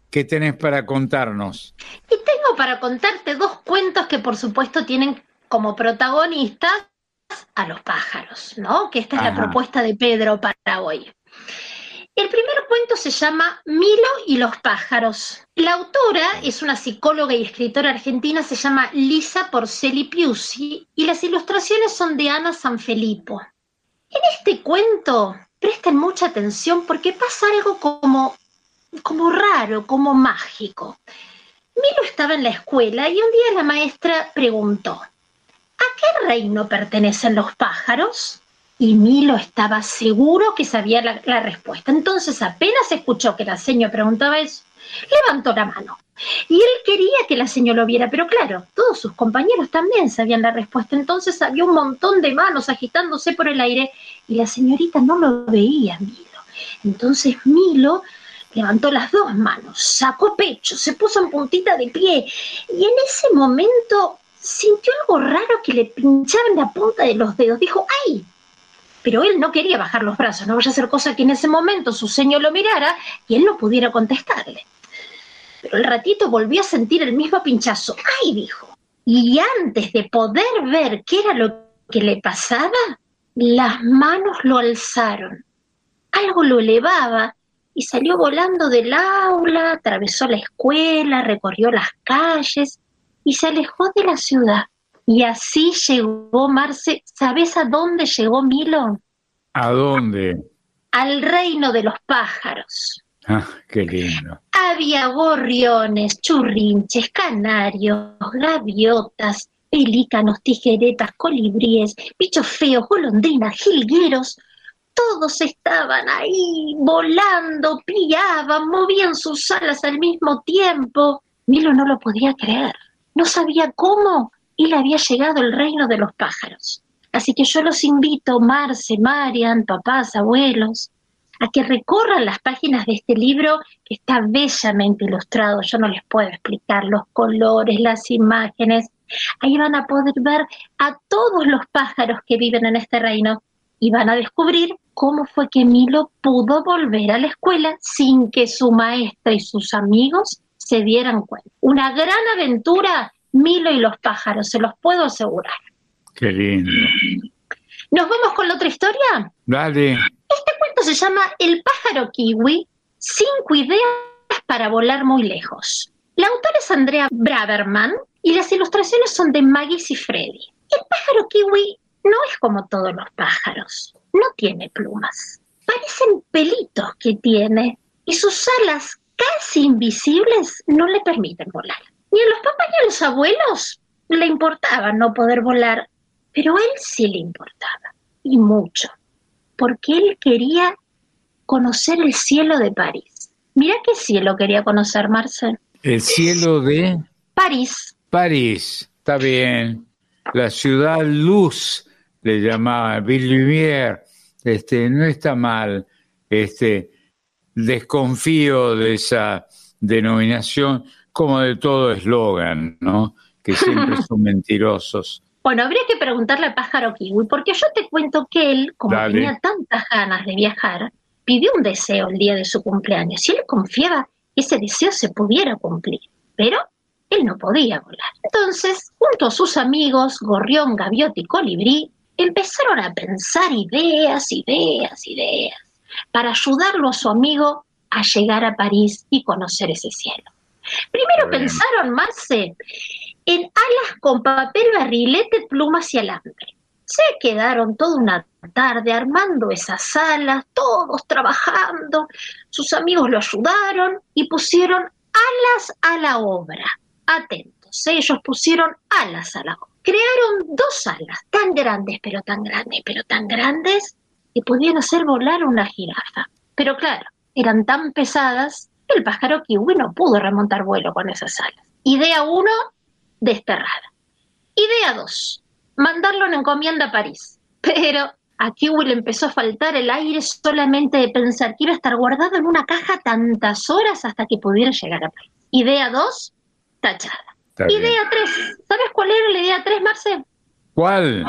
¿Qué tenés para contarnos? Y tengo para contarte dos cuentos que por supuesto tienen como protagonistas a los pájaros, ¿no? Que esta es la propuesta de Pedro para hoy. El primer cuento se llama Milo y los pájaros. La autora es una psicóloga y escritora argentina, se llama Lisa Porceli Piusi y las ilustraciones son de Ana Sanfilippo. En este cuento, presten mucha atención porque pasa algo como, como raro, como mágico. Milo estaba en la escuela y un día la maestra preguntó, ¿a qué reino pertenecen los pájaros? Y Milo estaba seguro que sabía la, respuesta. Entonces apenas escuchó que la señora preguntaba eso, levantó la mano. Y él quería que la señora lo viera, pero claro, todos sus compañeros también sabían la respuesta. Entonces había un montón de manos agitándose por el aire y la señorita no lo veía, Milo. Entonces Milo levantó las dos manos, sacó pecho, se puso en puntita de pie y en ese momento sintió algo raro que le pinchaba en la punta de los dedos. Dijo, ¡ay! Pero él no quería bajar los brazos, no vaya a ser cosa que en ese momento su señor lo mirara y él no pudiera contestarle. Pero el ratito volvió a sentir el mismo pinchazo. ¡Ay! dijo. Y antes de poder ver qué era lo que le pasaba, las manos lo alzaron. Algo lo elevaba y salió volando del aula, atravesó la escuela, recorrió las calles y se alejó de la ciudad. Y así llegó Marce. ¿Sabes a dónde llegó Milo? ¿A dónde? Al reino de los pájaros. Ah, qué lindo. Había gorriones, churrinches, canarios, gaviotas, pelícanos, tijeretas, colibríes, bichos feos, golondrinas, jilgueros. Todos estaban ahí volando, piaban, movían sus alas al mismo tiempo. Milo no lo podía creer. No sabía cómo él había llegado al reino de los pájaros. Así que yo los invito, Marce, Marian, papás, abuelos, a que recorran las páginas de este libro que está bellamente ilustrado. Yo no les puedo explicar los colores, las imágenes. Ahí van a poder ver a todos los pájaros que viven en este reino y van a descubrir cómo fue que Milo pudo volver a la escuela sin que su maestra y sus amigos se dieran cuenta. Una gran aventura, Milo y los pájaros, se los puedo asegurar. Qué lindo. ¿Nos vamos con la otra historia? Dale. Este cuento se llama El pájaro kiwi, cinco ideas para volar muy lejos. La autora es Andrea Braverman y las ilustraciones son de Maggie Freddy. El pájaro kiwi no es como todos los pájaros, no tiene plumas. Parecen pelitos que tiene y sus alas casi invisibles no le permiten volar. Ni a los papás ni a los abuelos le importaba no poder volar, pero a él sí le importaba, y mucho porque él quería conocer el cielo de París. Mira qué cielo quería conocer, Marcel. El cielo de París. París. Está bien. La ciudad luz le llamaba Lumière. Este, no está mal. Este, desconfío de esa denominación, como de todo eslogan, ¿no? Que siempre son mentirosos. Bueno, habría que preguntarle al pájaro kiwi, porque yo te cuento que él, como Dale. tenía tantas ganas de viajar, pidió un deseo el día de su cumpleaños y él confiaba que ese deseo se pudiera cumplir, pero él no podía volar. Entonces, junto a sus amigos, Gorrión, Gaviota y Colibrí, empezaron a pensar ideas, ideas, ideas, para ayudarlo a su amigo a llegar a París y conocer ese cielo. Primero bien. pensaron, Marce, en alas con papel barrilete, plumas y alambre. Se quedaron toda una tarde armando esas alas, todos trabajando. Sus amigos lo ayudaron y pusieron alas a la obra. Atentos, ¿eh? ellos pusieron alas a la obra. Crearon dos alas, tan grandes, pero tan grandes, pero tan grandes, que podían hacer volar una jirafa. Pero claro, eran tan pesadas el pájaro kiwi no pudo remontar vuelo con esas alas. Idea uno, desterrada. Idea dos, mandarlo en encomienda a París. Pero a Kiwi le empezó a faltar el aire solamente de pensar que iba a estar guardado en una caja tantas horas hasta que pudiera llegar a París. Idea dos, tachada. Está bien. Idea tres, ¿sabes cuál era la idea tres, Marce? ¿Cuál?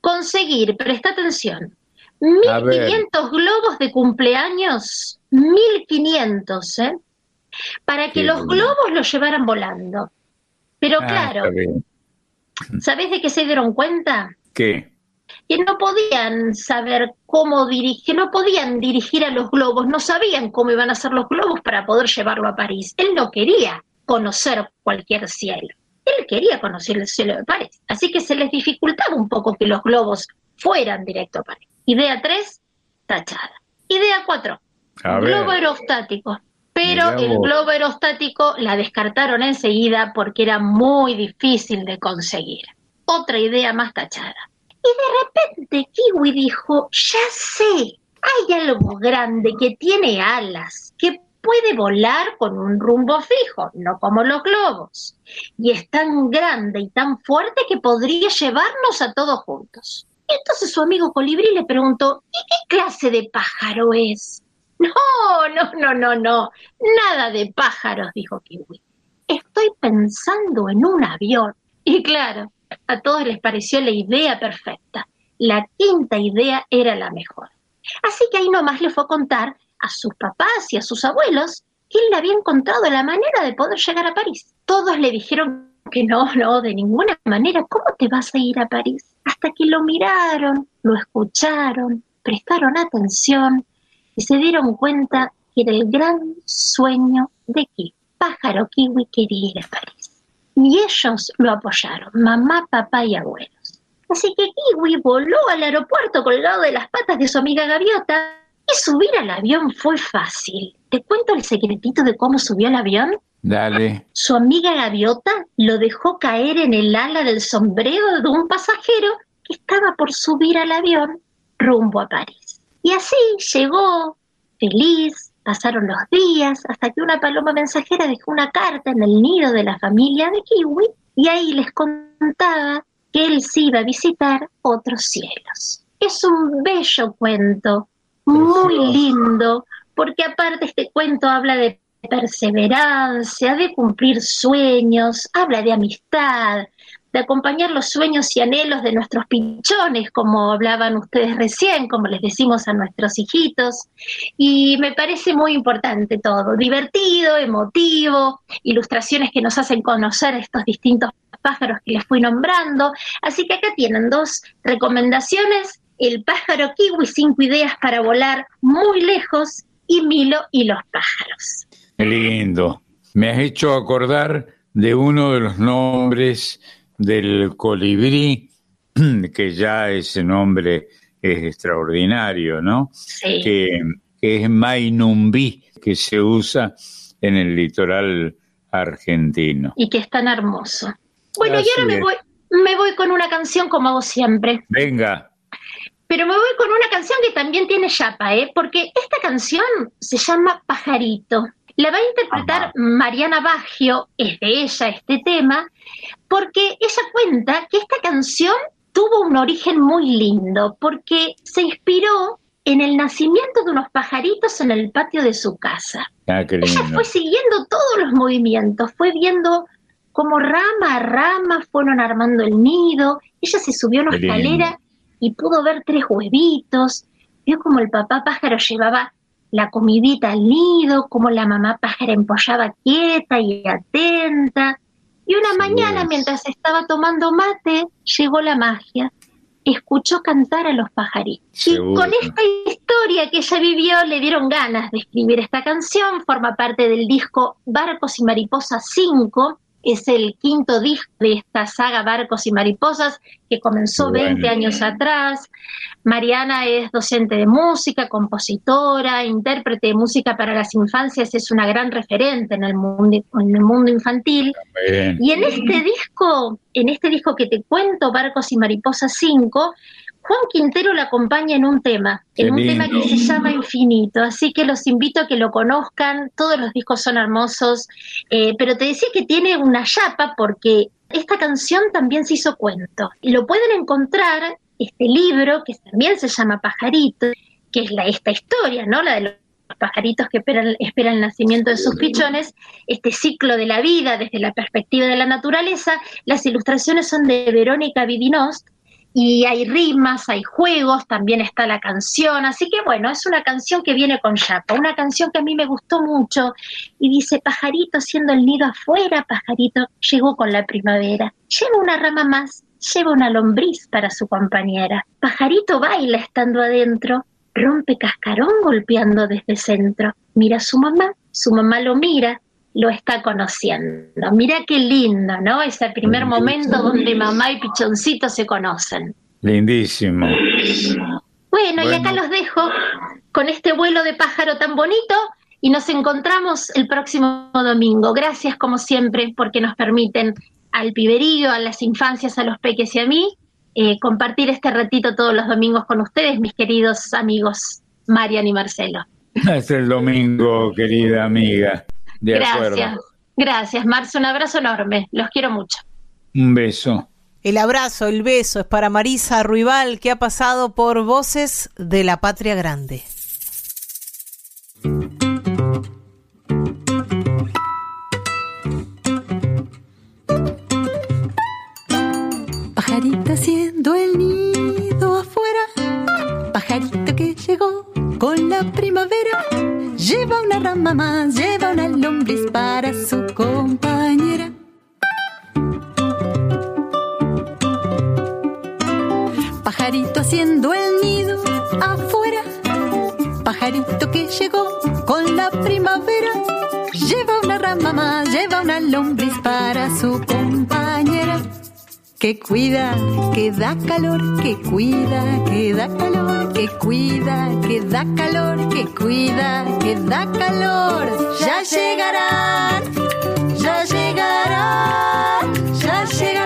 Conseguir, presta atención. 1500 globos de cumpleaños, 1500, ¿eh? Para que los globos los llevaran volando. Pero Ah, claro. ¿sabés de qué se dieron cuenta? ¿Qué? que no podían saber cómo dirigir, no podían dirigir a los globos, no sabían cómo iban a ser los globos para poder llevarlo a París. Él no quería conocer cualquier cielo, él quería conocer el cielo de París. Así que se les dificultaba un poco que los globos fueran directo a París. Idea 3, tachada. Idea 4, A globo aerostático. Pero el globo aerostático la descartaron enseguida porque era muy difícil de conseguir. Otra idea más tachada. Y de repente Kiwi dijo, ya sé, hay algo grande que tiene alas, que puede volar con un rumbo fijo, no como los globos. Y es tan grande y tan fuerte que podría llevarnos a todos juntos. Entonces su amigo Colibrí le preguntó, ¿y qué clase de pájaro es? No, no, no, no, no, nada de pájaros, dijo Kiwi. Estoy pensando en un avión. Y claro, a todos les pareció la idea perfecta. La quinta idea era la mejor. Así que ahí nomás le fue a contar a sus papás y a sus abuelos que él había encontrado la manera de poder llegar a París. Todos le dijeron que no, no, de ninguna manera. ¿Cómo te vas a ir a París? Hasta que lo miraron, lo escucharon, prestaron atención y se dieron cuenta que era el gran sueño de Kiwi. Pájaro Kiwi quería ir a París. Y ellos lo apoyaron, mamá, papá y abuelos. Así que Kiwi voló al aeropuerto colgado de las patas de su amiga Gaviota y subir al avión fue fácil. ¿Te cuento el secretito de cómo subió al avión? Dale. Su amiga Gaviota lo dejó caer en el ala del sombrero de un pasajero que estaba por subir al avión rumbo a París. Y así llegó, feliz, pasaron los días, hasta que una paloma mensajera dejó una carta en el nido de la familia de Kiwi y ahí les contaba que él sí iba a visitar otros cielos. Es un bello cuento, muy lindo, porque aparte este cuento habla de perseverancia, de cumplir sueños, habla de amistad, de acompañar los sueños y anhelos de nuestros pinchones, como hablaban ustedes recién, como les decimos a nuestros hijitos. Y me parece muy importante todo, divertido, emotivo, ilustraciones que nos hacen conocer estos distintos pájaros que les fui nombrando. Así que acá tienen dos recomendaciones, el pájaro kiwi, cinco ideas para volar muy lejos, y Milo y los pájaros. Lindo. Me has hecho acordar de uno de los nombres del colibrí, que ya ese nombre es extraordinario, ¿no? Sí. Que, que es Mainumbi, que se usa en el litoral argentino. y que es tan hermoso. Bueno, y Así ahora me voy, me voy con una canción como hago siempre, Venga, pero me voy con una canción que también tiene chapa, ¿eh? porque esta canción se llama Pajarito. La va a interpretar. Mariana Baggio, es de ella este tema, porque ella cuenta que esta canción tuvo un origen muy lindo, porque se inspiró en el nacimiento de unos pajaritos en el patio de su casa. ah, qué Ella fue siguiendo todos los movimientos, fue viendo cómo rama a rama fueron armando el nido. Ella se subió a una Qué lindo. escalera y pudo ver tres huevitos. Vio como el papá pájaro llevaba la comidita al nido, como la mamá pájara empollaba quieta y atenta. Y una Sí mañana, es. mientras estaba tomando mate, llegó la magia. escuchó cantar a los pajaritos. Y con esta historia que ella vivió le dieron ganas de escribir esta canción, forma parte del disco Barcos y Mariposas 5, es el quinto disco de esta saga Barcos y Mariposas que comenzó Bueno. 20 años atrás. Mariana es docente de música, compositora, intérprete de música para las infancias, es una gran referente en el mundo, en el mundo infantil. Bien. Y en este disco, en este disco que te cuento, Barcos y Mariposas 5, Juan Quintero la acompaña en un tema, Qué en un lindo. tema que se llama Infinito, así que los invito a que lo conozcan, todos los discos son hermosos, eh, pero te decía que tiene una chapa porque esta canción también se hizo cuento, y lo pueden encontrar, este libro, que también se llama Pajarito, que es la, esta historia, ¿no? La de los pajaritos que esperan, esperan el nacimiento de sus pichones, este ciclo de la vida desde la perspectiva de la naturaleza. Las ilustraciones son de Verónica Vidinost y hay rimas, hay juegos, también está la canción, así que bueno, es una canción que viene con chapa, una canción que a mí me gustó mucho. Y dice, pajarito haciendo el nido afuera, pajarito llegó con la primavera, lleva una rama más, lleva una lombriz para su compañera, pajarito baila estando adentro, rompe cascarón golpeando desde centro, mira a su mamá, su mamá lo mira, lo está conociendo. Mira qué lindo, ¿no? Ese primer momento donde mamá y pichoncito se conocen. Lindísimo. Bueno, y acá los dejo con este vuelo de pájaro tan bonito y nos encontramos el próximo domingo. Gracias como siempre porque nos permiten al piberío, a las infancias, a los peques y a mí eh, compartir este ratito todos los domingos con ustedes, mis queridos amigos Marian y Marcelo. Hasta el domingo, querida amiga. De Gracias. acuerdo. Gracias, Marce. Un abrazo enorme. Los quiero mucho. Un beso. El abrazo, el beso es para Marisa Ruibal, que ha pasado por Voces de la Patria Grande. Pajarito haciendo el nido afuera, pajarito que llegó con la primavera, lleva una rama más, lleva una lombriz para su compañera. Pajarito haciendo el nido afuera, pajarito que llegó con la primavera, lleva una rama más, lleva una lombriz para su compañera que cuida, que da calor, que cuida, que da calor, que cuida, que da calor, que cuida, que da calor. Ya llegarán, ya llegarán, ya llegarán,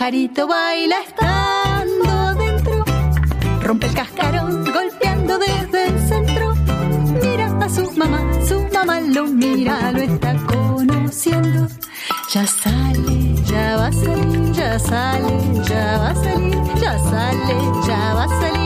Pajarito baila estando dentro, rompe el cascarón golpeando desde el centro. Mira a su mamá, su mamá lo mira, lo está conociendo. Ya sale, ya va a salir, ya sale, ya va a salir, ya sale, ya va a salir,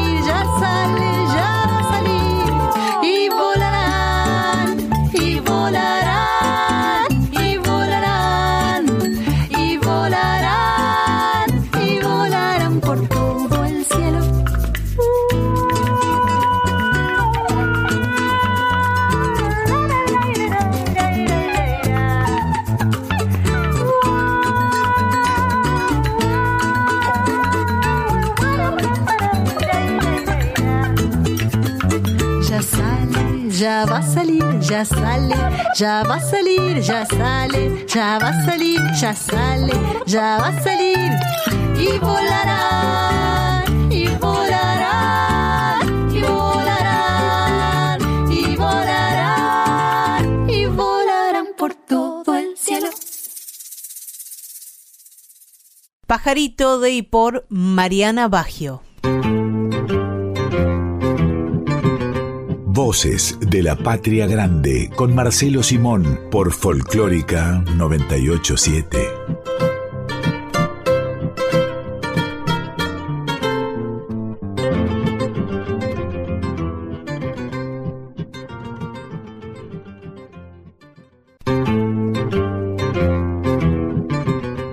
ya va a salir, ya sale, ya va a salir, ya sale, ya va a salir, ya sale, ya va a salir. Y volarán, y volarán, y volarán, y volarán, y volarán por todo el cielo. Pajarito de y por Mariana Baggio. Voces de la Patria Grande con Marcelo Simón por Folclórica 987.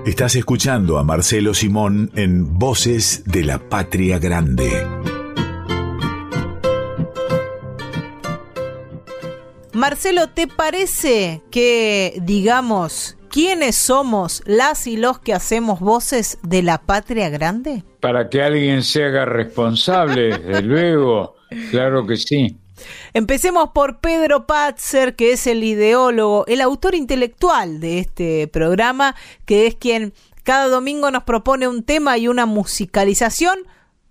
Estás escuchando a Marcelo Simón en Voces de la Patria Grande. Marcelo, ¿te parece que digamos quiénes somos las y los que hacemos voces de la patria grande? Para que alguien se haga responsable, desde luego, claro que sí. Empecemos por Pedro Patzer, que es el ideólogo, el autor intelectual de este programa, que es quien cada domingo nos propone un tema y una musicalización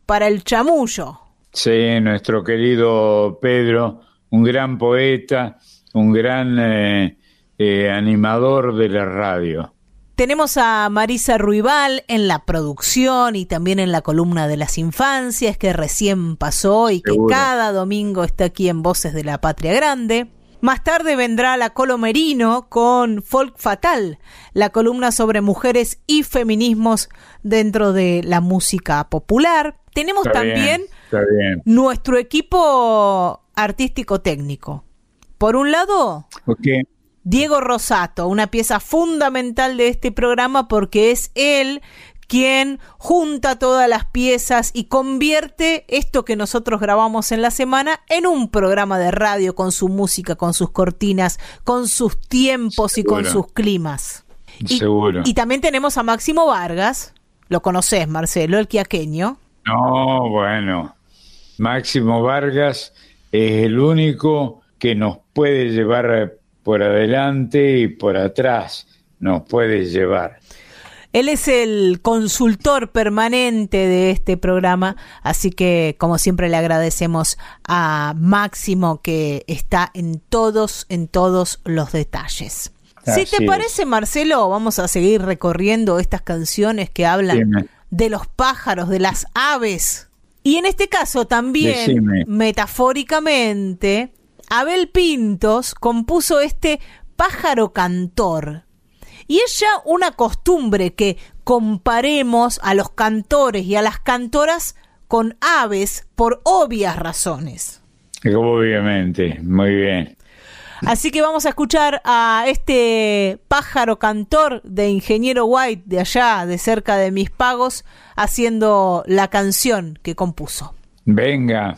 para el chamullo. Sí, nuestro querido Pedro, un gran poeta, un gran eh, eh, animador de la radio. Tenemos a Marisa Ruibal en la producción y también en la columna de las infancias que recién pasó y que Seguro. cada domingo está aquí en Voces de la Patria Grande. Más tarde vendrá la Colomerino con Folk Fatal, la columna sobre mujeres y feminismos dentro de la música popular. Tenemos Está también bien, está bien. nuestro equipo artístico técnico. Por un lado, Ok. Diego Rosato, una pieza fundamental de este programa porque es él quien junta todas las piezas y convierte esto que nosotros grabamos en la semana en un programa de radio con su música, con sus cortinas, con sus tiempos y con sus climas. Y, Seguro. y también tenemos a Máximo Vargas, lo conoces Marcelo, el quiaqueño. No, bueno. Máximo Vargas es el único que nos puede llevar eh, por adelante y por atrás. Nos puede llevar. Él es el consultor permanente de este programa, así que como siempre le agradecemos a Máximo que está en todos, en todos los detalles. si te es. parece, Marcelo, vamos a seguir recorriendo estas canciones que hablan de los pájaros, de las aves. Y en este caso también, Decime. metafóricamente, Abel Pintos compuso este pájaro cantor. Y es ya una costumbre que comparemos a los cantores y a las cantoras con aves por obvias razones. Obviamente, muy bien. Así que vamos a escuchar a este pájaro cantor de Ingeniero White de allá, de cerca de mis pagos, haciendo la canción que compuso. Venga.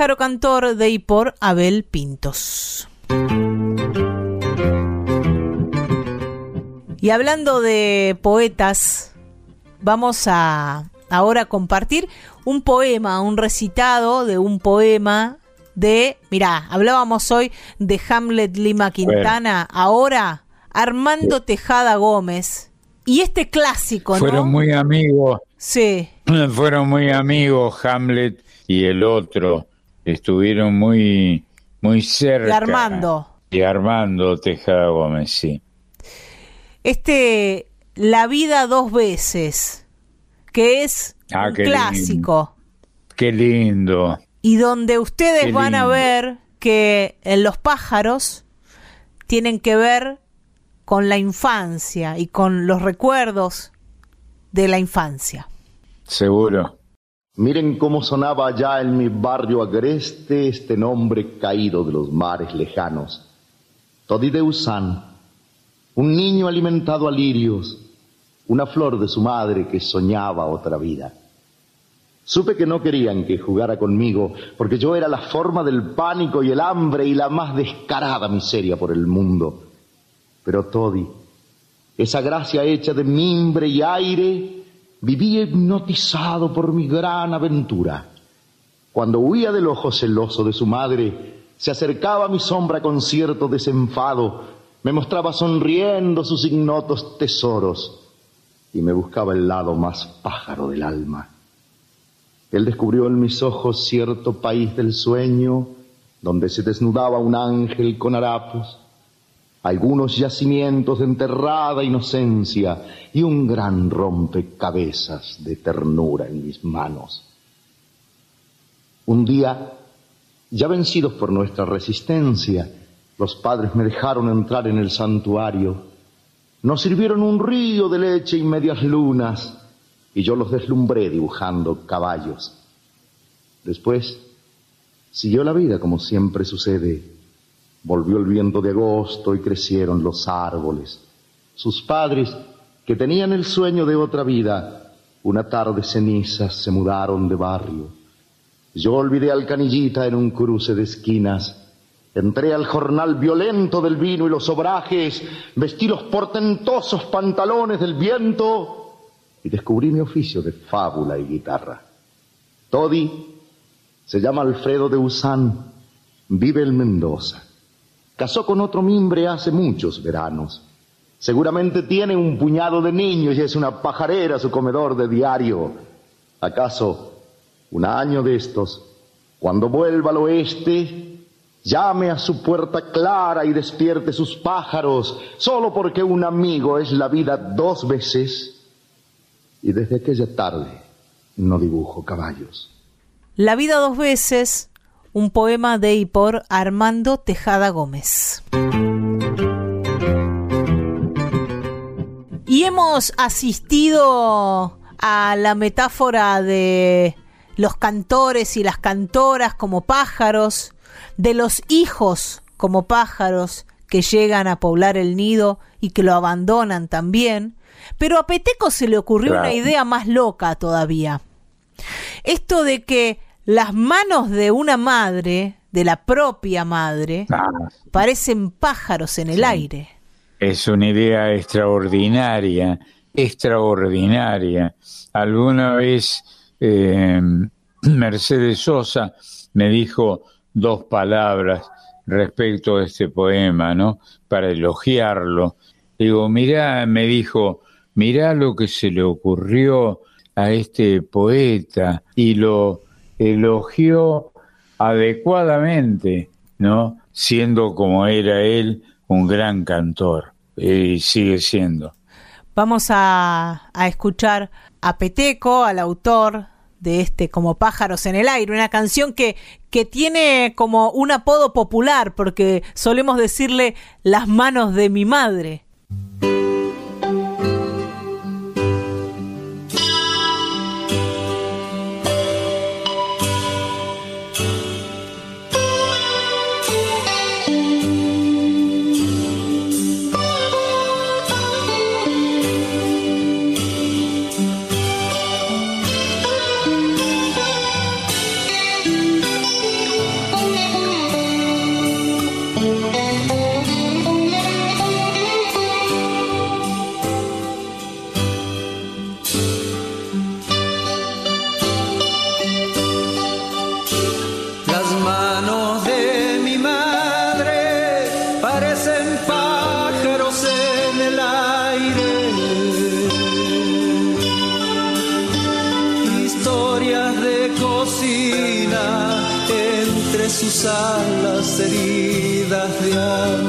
Pájaro Cantor de y por Abel Pintos. Y hablando de poetas, vamos a ahora compartir un poema, un recitado de un poema de, mirá, hablábamos hoy de Hamlet Lima Quintana, ahora Armando Tejada Gómez. Y este clásico, ¿no? Fueron muy amigos. Sí. Fueron muy amigos Hamlet y el otro. Estuvieron muy, muy cerca. Y Armando. Y Armando Tejada Gómez, sí. Este La vida dos veces, que es Ah, un qué clásico. Qué lindo. Y donde ustedes Qué van a ver que en los pájaros tienen que ver con la infancia y con los recuerdos de la infancia. Seguro. Miren cómo sonaba allá en mi barrio agreste este nombre caído de los mares lejanos. Todideusan, un niño alimentado a lirios, una flor de su madre que soñaba otra vida. Supe que no querían que jugara conmigo, porque yo era la forma del pánico y el hambre y la más descarada miseria por el mundo. Pero Todi, esa gracia hecha de mimbre y aire, vivía hipnotizado por mi gran aventura. Cuando huía del ojo celoso de su madre, se acercaba a mi sombra con cierto desenfado, me mostraba sonriendo sus ignotos tesoros y me buscaba el lado más pájaro del alma. Él descubrió en mis ojos cierto país del sueño, donde se desnudaba un ángel con harapos, algunos yacimientos de enterrada inocencia y un gran rompecabezas de ternura en mis manos. Un día, ya vencidos por nuestra resistencia, los padres me dejaron entrar en el santuario. Nos sirvieron un río de leche y medias lunas, y yo los deslumbré dibujando caballos. Después, siguió la vida como siempre sucede. Volvió el viento de agosto y crecieron los árboles. Sus padres, que tenían el sueño de otra vida, una tarde cenizas se mudaron de barrio. Yo olvidé al canillita en un cruce de esquinas. Entré al jornal violento del vino y los obrajes, vestí los portentosos pantalones del viento y descubrí mi oficio de fábula y guitarra. Todi se llama Alfredo de Usán, vive en Mendoza. Casó con otro mimbre hace muchos veranos. Seguramente tiene un puñado de niños y es una pajarera su comedor de diario. ¿Acaso un año de estos, cuando vuelva al oeste, llame a su puerta clara y despierte sus pájaros, solo porque un amigo es la vida dos veces? Y desde aquella tarde no dibujo caballos. La vida dos veces, un poema de y por Armando Tejada Gómez. Y hemos asistido a la metáfora de los cantores y las cantoras como pájaros, de los hijos como pájaros que llegan a poblar el nido y que lo abandonan también. Pero a Peteco se le ocurrió Claro. una idea más loca todavía. Esto de que las manos de una madre, de la propia madre, Ah, parecen pájaros en el aire. Es una idea extraordinaria, extraordinaria. Alguna vez eh, Mercedes Sosa me dijo dos palabras respecto a este poema, ¿no? Para elogiarlo. Digo, mirá, me dijo, mirá lo que se le ocurrió a este poeta y lo elogió adecuadamente, ¿no? Siendo como era él un gran cantor y sigue siendo. Vamos a, a escuchar a Peteco, al autor de este como pájaros en el aire, una canción que, que tiene como un apodo popular, porque solemos decirle las manos de mi madre. Sus alas heridas de hambre.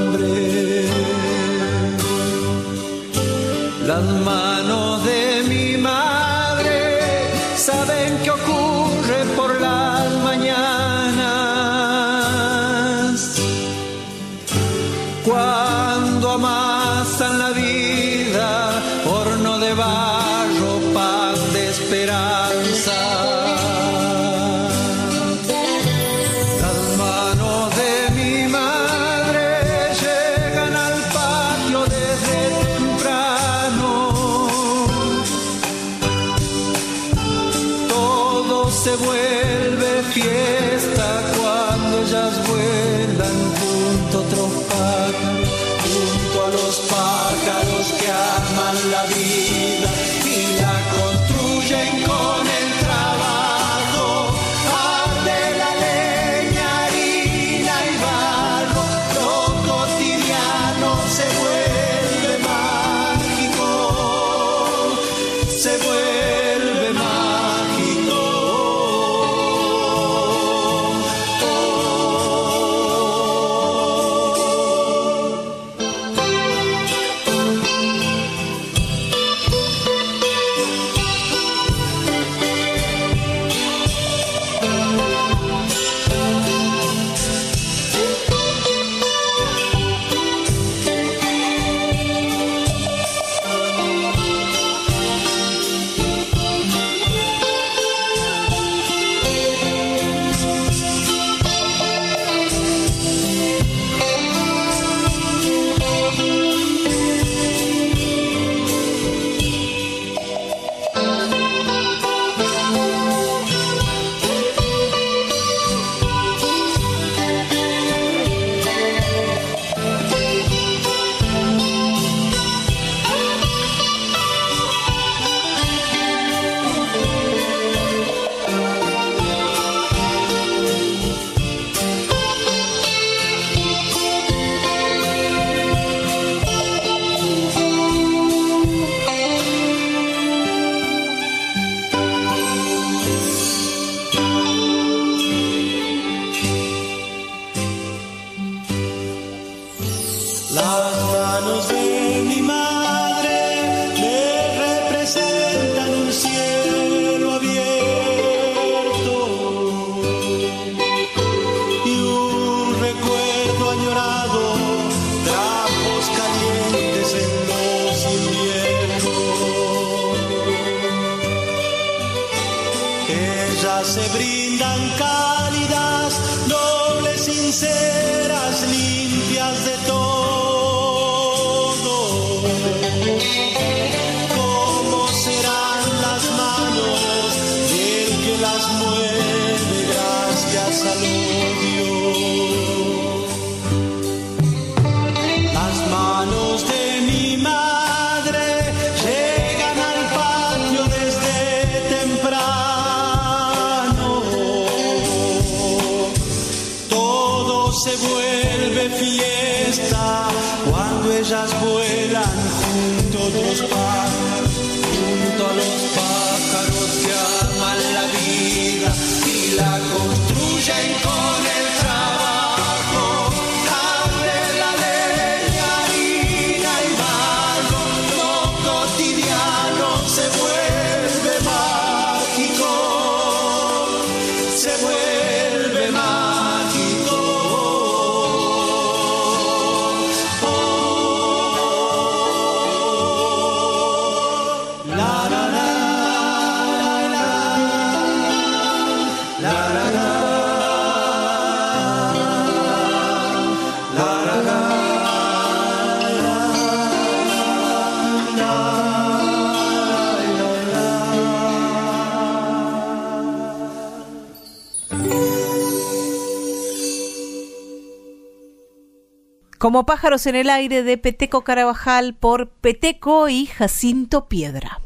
Como pájaros en el aire de Peteco Carabajal por Peteco y Jacinto Piedra.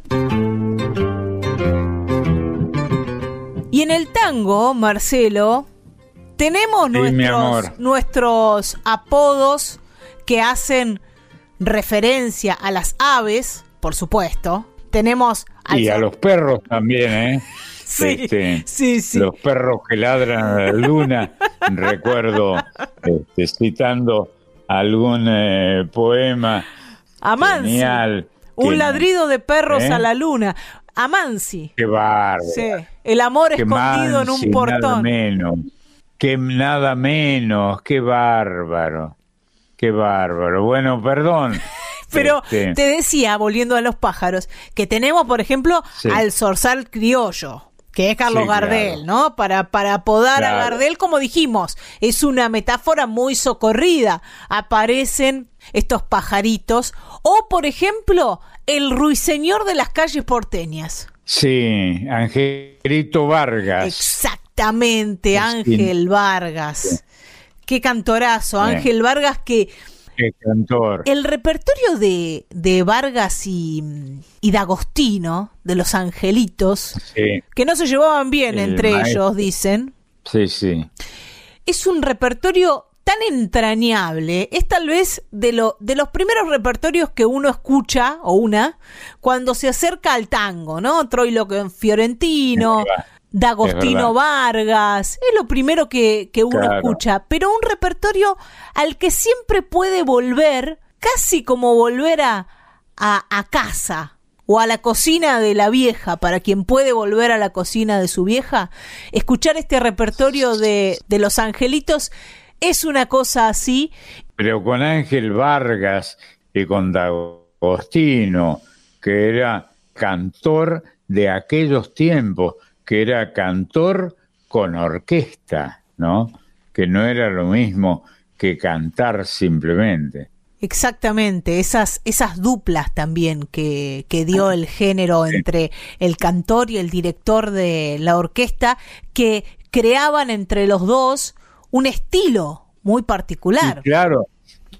Y en el tango, Marcelo, tenemos Sí, nuestros, apodos que hacen referencia a las aves, por supuesto. Tenemos al Y a los perros también, ¿eh? Sí, Este, sí, sí. Los perros que ladran a la luna. Recuerdo este, citando algún eh, poema Amansi. genial. Un que- ladrido de perros ¿Eh? a la luna. Amansi. Qué bárbaro. Sí. El amor escondido en un Nada portón. menos. Que nada menos. Qué bárbaro. Qué bárbaro. Bueno, perdón. Pero Este, te decía, volviendo a los pájaros, que tenemos, por ejemplo, Sí. al zorzal criollo, que es Carlos Sí, Gardel, claro. ¿no? Para, para apodar a. Gardel, como dijimos, es una metáfora muy socorrida. Aparecen estos pajaritos. O, por ejemplo, el ruiseñor de las calles porteñas. Sí, Angelito Vargas. Exactamente, Ángel Vargas. Qué cantorazo. Ángel Vargas que Qué cantor. el repertorio de, de Vargas y, y de Agostino, de los angelitos, Sí, que no se llevaban bien El entre maestro. ellos, dicen, sí, sí. es un repertorio tan entrañable, es tal vez de, lo, de los primeros repertorios que uno escucha, o una, cuando se acerca al tango, ¿no? Troilo Fiorentino. D'Agostino Vargas, es lo primero que, que uno Claro. escucha, pero un repertorio al que siempre puede volver, casi como volver a, a, a casa o a la cocina de la vieja, para quien puede volver a la cocina de su vieja, escuchar este repertorio de, de Los Angelitos es una cosa así. Pero con Ángel Vargas y con D'Agostino, que era cantor de aquellos tiempos, que era cantor con orquesta, ¿no? Que no era lo mismo que cantar simplemente. Exactamente, esas, esas duplas también que, que dio el género entre el cantor y el director de la orquesta, que creaban entre los dos un estilo muy particular. Y claro,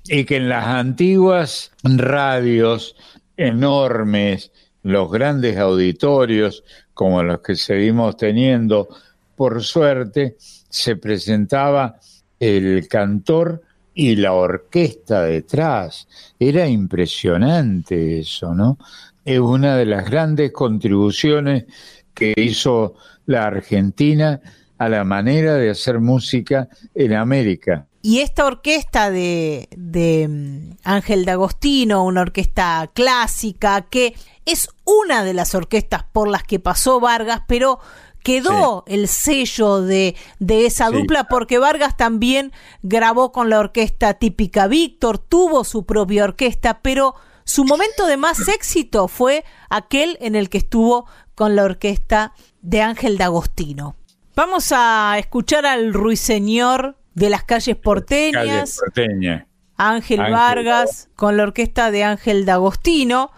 y que en las antiguas radios enormes, los grandes auditorios como los que seguimos teniendo, por suerte, se presentaba el cantor y la orquesta detrás. Era impresionante eso, ¿no? Es una de las grandes contribuciones que hizo la Argentina a la manera de hacer música en América. y esta orquesta de, de mm, Ángel D'Agostino, una orquesta clásica, que es una de las orquestas por las que pasó Vargas, pero quedó el sello de, de esa Sí. dupla porque Vargas también grabó con la orquesta típica Víctor, tuvo su propia orquesta, pero su momento de más éxito fue aquel en el que estuvo con la orquesta de Ángel D'Agostino. Vamos a escuchar al ruiseñor de las calles porteñas. Calle porteña. Ángel Ángel Vargas con la orquesta de Ángel D'Agostino,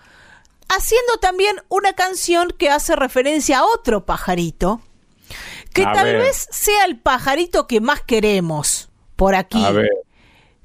haciendo también una canción que hace referencia a otro pajarito, que A tal ver. vez sea el pajarito que más queremos por aquí, A ver.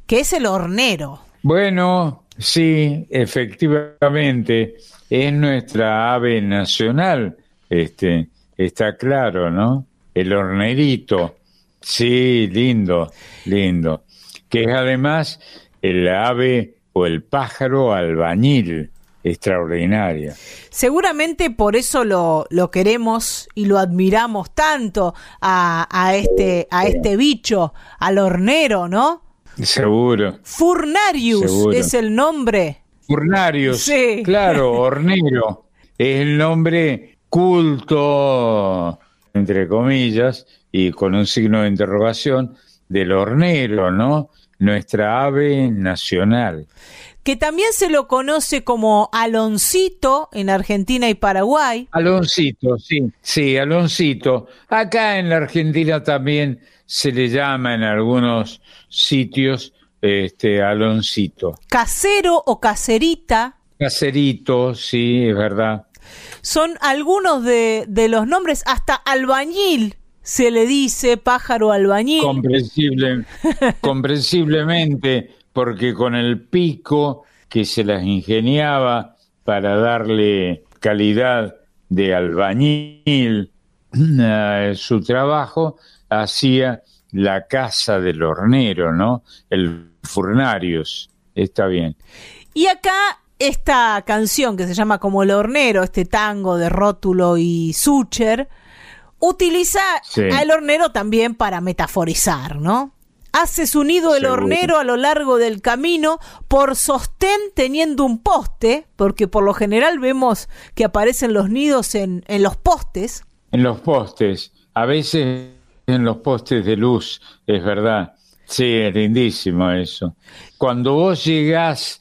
que es el hornero. Bueno, sí, efectivamente, es nuestra ave nacional, este, está claro, ¿no? El hornerito, sí, lindo, lindo, que es además el ave o el pájaro albañil, extraordinaria. Seguramente por eso lo, lo queremos y lo admiramos tanto a, a este, a este bicho, al hornero, ¿no? Seguro. Furnarius Seguro. es el nombre. Furnarius, Sí. claro, hornero, es el nombre culto, entre comillas, y con un signo de interrogación, del hornero, ¿no? Nuestra ave nacional. Que también se lo conoce como Aloncito en Argentina y Paraguay. Aloncito, sí, sí, Aloncito. Acá en la Argentina también se le llama en algunos sitios este Aloncito. Casero o caserita Caserito, sí, es verdad. son algunos de, de los nombres, hasta albañil se le dice, pájaro albañil. Comprensible, comprensiblemente, porque con el pico que se las ingeniaba para darle calidad de albañil a su trabajo, hacía la casa del hornero, ¿no? El furnarius. Está bien. Y acá esta canción que se llama como El Hornero, este tango de Rótulo y Sucher, utiliza Sí. al hornero también para metaforizar, ¿no? Hace su nido el Seguro. hornero a lo largo del camino por sostén teniendo un poste, porque por lo general vemos que aparecen los nidos en, en los postes. En los postes, a veces en los postes de luz, es verdad. Sí, es lindísimo eso. Cuando vos llegás,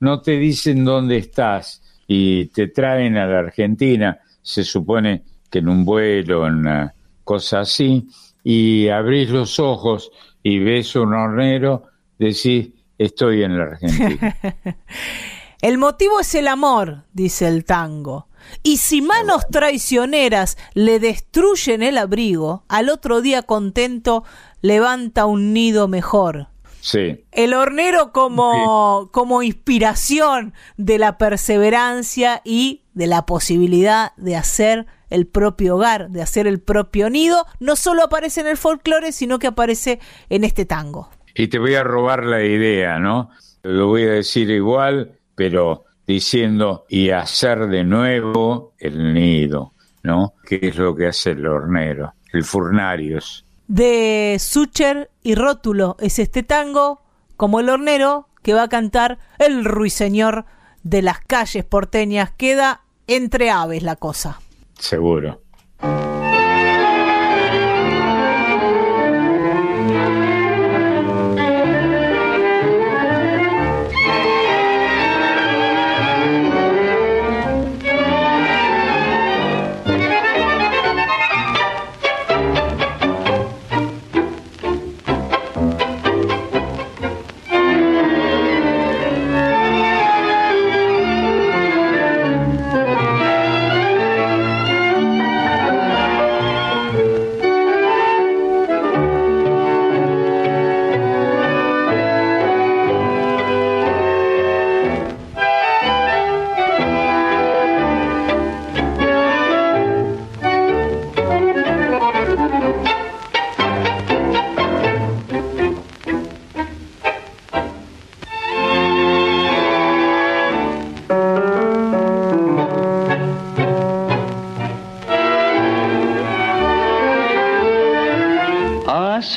no te dicen dónde estás y te traen a la Argentina, se supone que en un vuelo, en una cosa así, y abrís los ojos y ves un hornero, decís, estoy en la Argentina. El motivo es el amor, dice el tango. Y si manos traicioneras le destruyen el abrigo, al otro día contento levanta un nido mejor. Sí, El hornero como, como inspiración de la perseverancia y de la posibilidad de hacer el propio hogar, de hacer el propio nido, no solo aparece en el folclore, sino que aparece en este tango. Y te voy a robar la idea, ¿no? Lo voy a decir igual, pero diciendo y hacer de nuevo el nido, ¿no? Que es lo que hace el hornero, el furnarius. de Sucher y Rótulo es este tango, como el hornero, que va a cantar el ruiseñor de las calles porteñas. Queda entre aves la cosa. Seguro.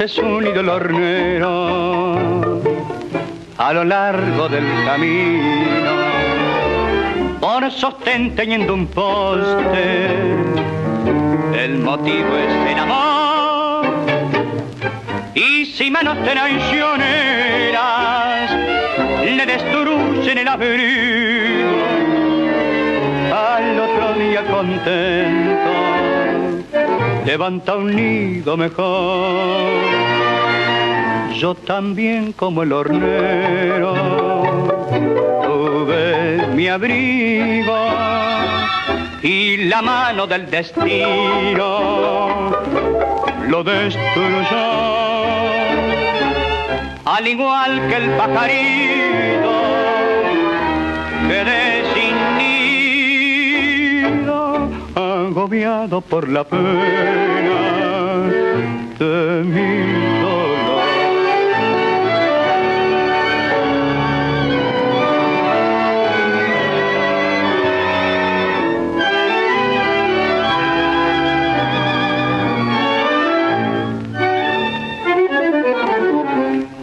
Veces unido el hornero a lo largo del camino. Por sostén teniendo un poste el motivo es el amor. Y si manos traicioneras le destruyen el abrigo. Al otro día contento levanta un nido mejor. Yo también como el hornero tuve mi abrigo y la mano del destino lo destruyó. Al igual que el pajarito quedé sin agobiado por la pena de mi dolor.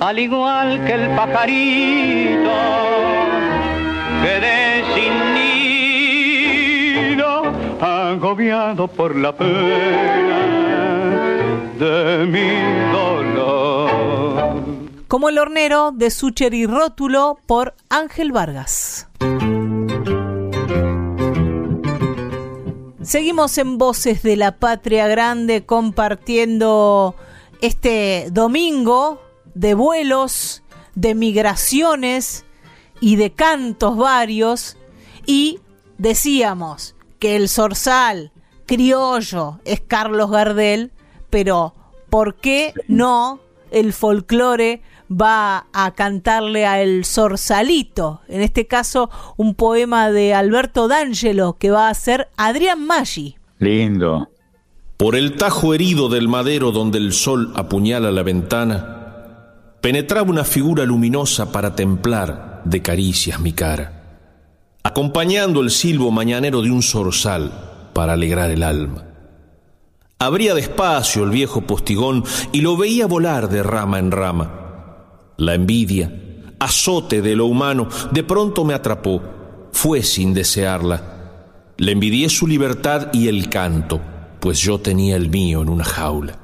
Al igual que el pajarito agobiado por la pena de mi dolor. Como el hornero de Sucher y Rótulo por Ángel Vargas. Seguimos en Voces de la Patria Grande compartiendo este domingo de vuelos, de migraciones y de cantos varios y decíamos que el zorzal criollo es Carlos Gardel, pero ¿por qué no el folclore va a cantarle a el Zorsalito? En este caso, un poema de Alberto D'Angelo que va a ser Adrián Maggi. Lindo. Por el tajo herido del madero donde el sol apuñala la ventana, penetraba una figura luminosa para templar de caricias mi cara, acompañando el silbo mañanero de un zorzal para alegrar el alma. Abría despacio el viejo postigón y lo veía volar de rama en rama. La envidia, azote de lo humano, de pronto me atrapó, fue sin desearla. Le envidié su libertad y el canto, pues yo tenía el mío en una jaula.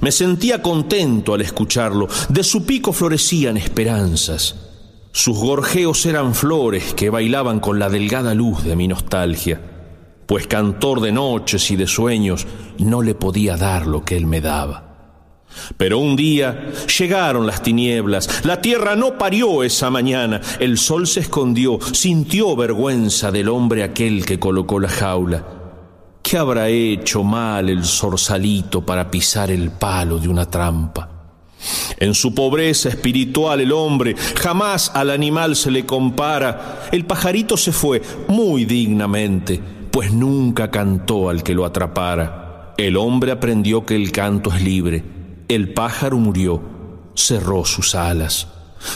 Me sentía contento al escucharlo, de su pico florecían esperanzas. Sus gorjeos eran flores que bailaban con la delgada luz de mi nostalgia, pues cantor de noches y de sueños no le podía dar lo que él me daba. Pero un día llegaron las tinieblas, la tierra no parió esa mañana, el sol se escondió, sintió vergüenza del hombre aquel que colocó la jaula. ¿Qué habrá hecho mal el zorsalito para pisar el palo de una trampa? En su pobreza espiritual el hombre jamás al animal se le compara. El pajarito se fue muy dignamente, pues nunca cantó al que lo atrapara. El hombre aprendió que el canto es libre. El pájaro murió, cerró sus alas.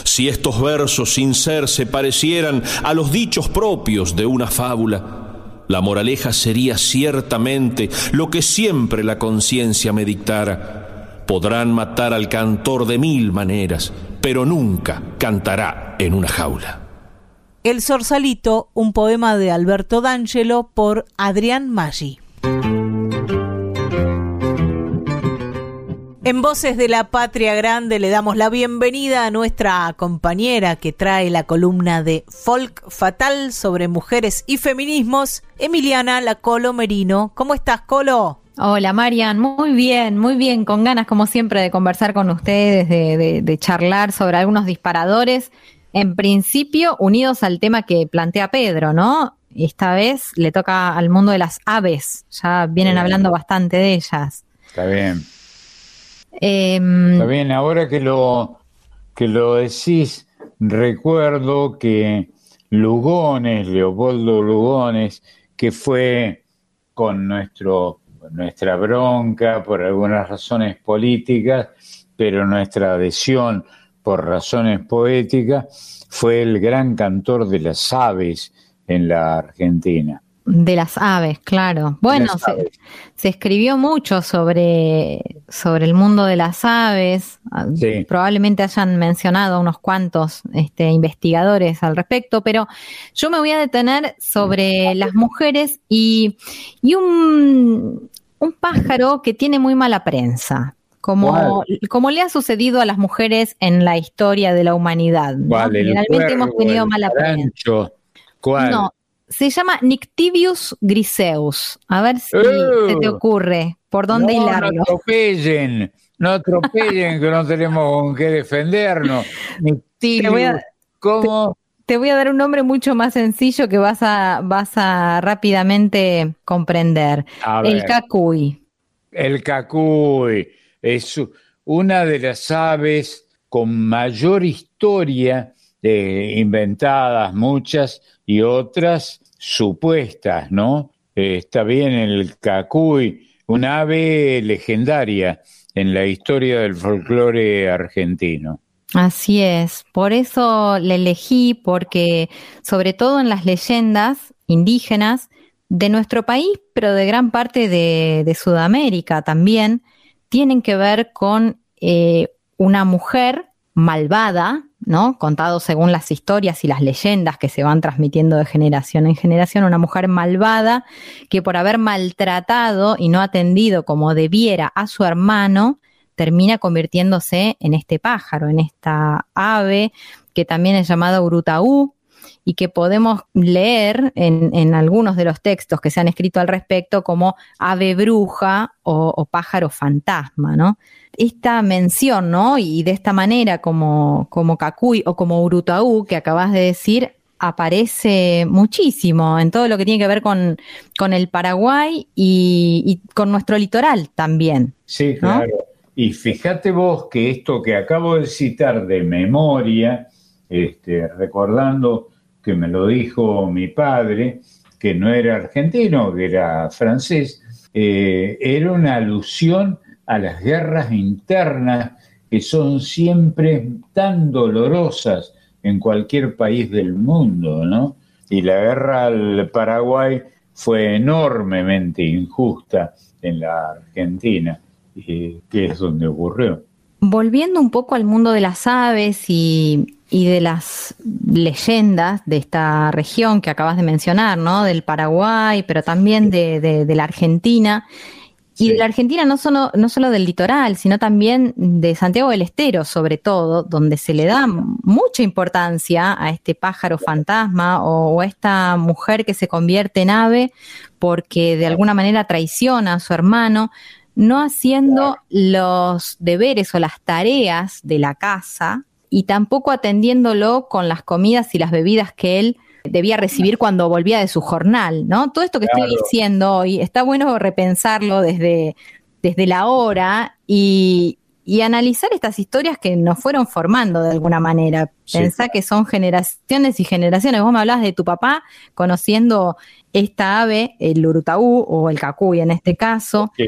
Si estos versos sin ser se parecieran a los dichos propios de una fábula, la moraleja sería ciertamente lo que siempre la conciencia me dictara. Podrán matar al cantor de mil maneras, pero nunca cantará en una jaula. El Zorsalito, un poema de Alberto D'Angelo por Adrián Maggi. En Voces de la Patria Grande le damos la bienvenida a nuestra compañera que trae la columna de Folk Fatal sobre mujeres y feminismos, Emiliana La Colo Merino. ¿Cómo estás, Colo? Hola Marian, muy bien, muy bien, con ganas como siempre de conversar con ustedes, de, de, de, charlar sobre algunos disparadores, en principio unidos al tema que plantea Pedro, ¿no? Esta vez le toca al mundo de las aves, ya vienen hablando bastante de ellas. Está bien. Eh, Está bien, ahora que lo, que lo decís, recuerdo que Lugones, Leopoldo Lugones, que fue con nuestro, nuestra bronca por algunas razones políticas, pero nuestra adhesión por razones poéticas, fue el gran cantor de las aves en la Argentina. De las aves, claro. Bueno, se, escribió mucho sobre, sobre el mundo de las aves. Ah, Sí. Probablemente hayan mencionado unos cuantos este, investigadores al respecto, pero yo me voy a detener sobre las mujeres y, y un, un pájaro que tiene muy mala prensa. Como, como le ha sucedido a las mujeres en la historia de la humanidad. ¿no? Hemos tenido mala prensa. ¿Cuál? No, se llama Nictivius griseus. A ver si ¡Oh! se te ocurre por dónde no, hilarlo. No atropellen, no atropellen que no tenemos con qué defendernos. Te voy a- ¿Cómo? Te voy a dar un nombre mucho más sencillo que vas a, vas a rápidamente comprender. A El cacuy. El cacuy es una de las aves con mayor historia, eh, inventadas muchas y otras supuestas, ¿no? Eh, está bien el cacuy, una ave legendaria en la historia del folclore argentino. Así es. Por eso le elegí, porque sobre todo en las leyendas indígenas de nuestro país, pero de gran parte de, de Sudamérica también, tienen que ver con eh, una mujer malvada, ¿no? Contado según las historias y las leyendas que se van transmitiendo de generación en generación, una mujer malvada que por haber maltratado y no atendido como debiera a su hermano, termina convirtiéndose en este pájaro, en esta ave que también es llamada urutaú y que podemos leer en, en algunos de los textos que se han escrito al respecto como ave bruja o, o pájaro fantasma, ¿no? Esta mención, ¿no? Y de esta manera como, como cacuy o como urutaú que acabas de decir, aparece muchísimo en todo lo que tiene que ver con, con el Paraguay y, y con nuestro litoral también. Sí, ¿no? claro. Y fíjate vos que esto que acabo de citar de memoria, este, recordando que me lo dijo mi padre, que no era argentino, que era francés, eh, era una alusión a las guerras internas que son siempre tan dolorosas en cualquier país del mundo, ¿no? Y la guerra al Paraguay fue enormemente injusta en la Argentina, eh, que es donde ocurrió. Volviendo un poco al mundo de las aves y, y de las leyendas de esta región que acabas de mencionar, ¿no? Del Paraguay, pero también de, de- de la Argentina. Y de la Argentina no solo, no solo del litoral, sino también de Santiago del Estero, sobre todo, donde se le da mucha importancia a este pájaro fantasma o, o a esta mujer que se convierte en ave porque de alguna manera traiciona a su hermano, no haciendo los deberes o las tareas de la casa y tampoco atendiéndolo con las comidas y las bebidas que él debía recibir cuando volvía de su jornal, ¿no? Todo esto que estoy diciendo hoy, está bueno repensarlo desde, desde la hora y, y analizar estas historias que nos fueron formando de alguna manera. Sí. Pensá que son generaciones y generaciones. Vos me hablabas de tu papá conociendo esta ave, el urutaú o el cacuy en este caso. Que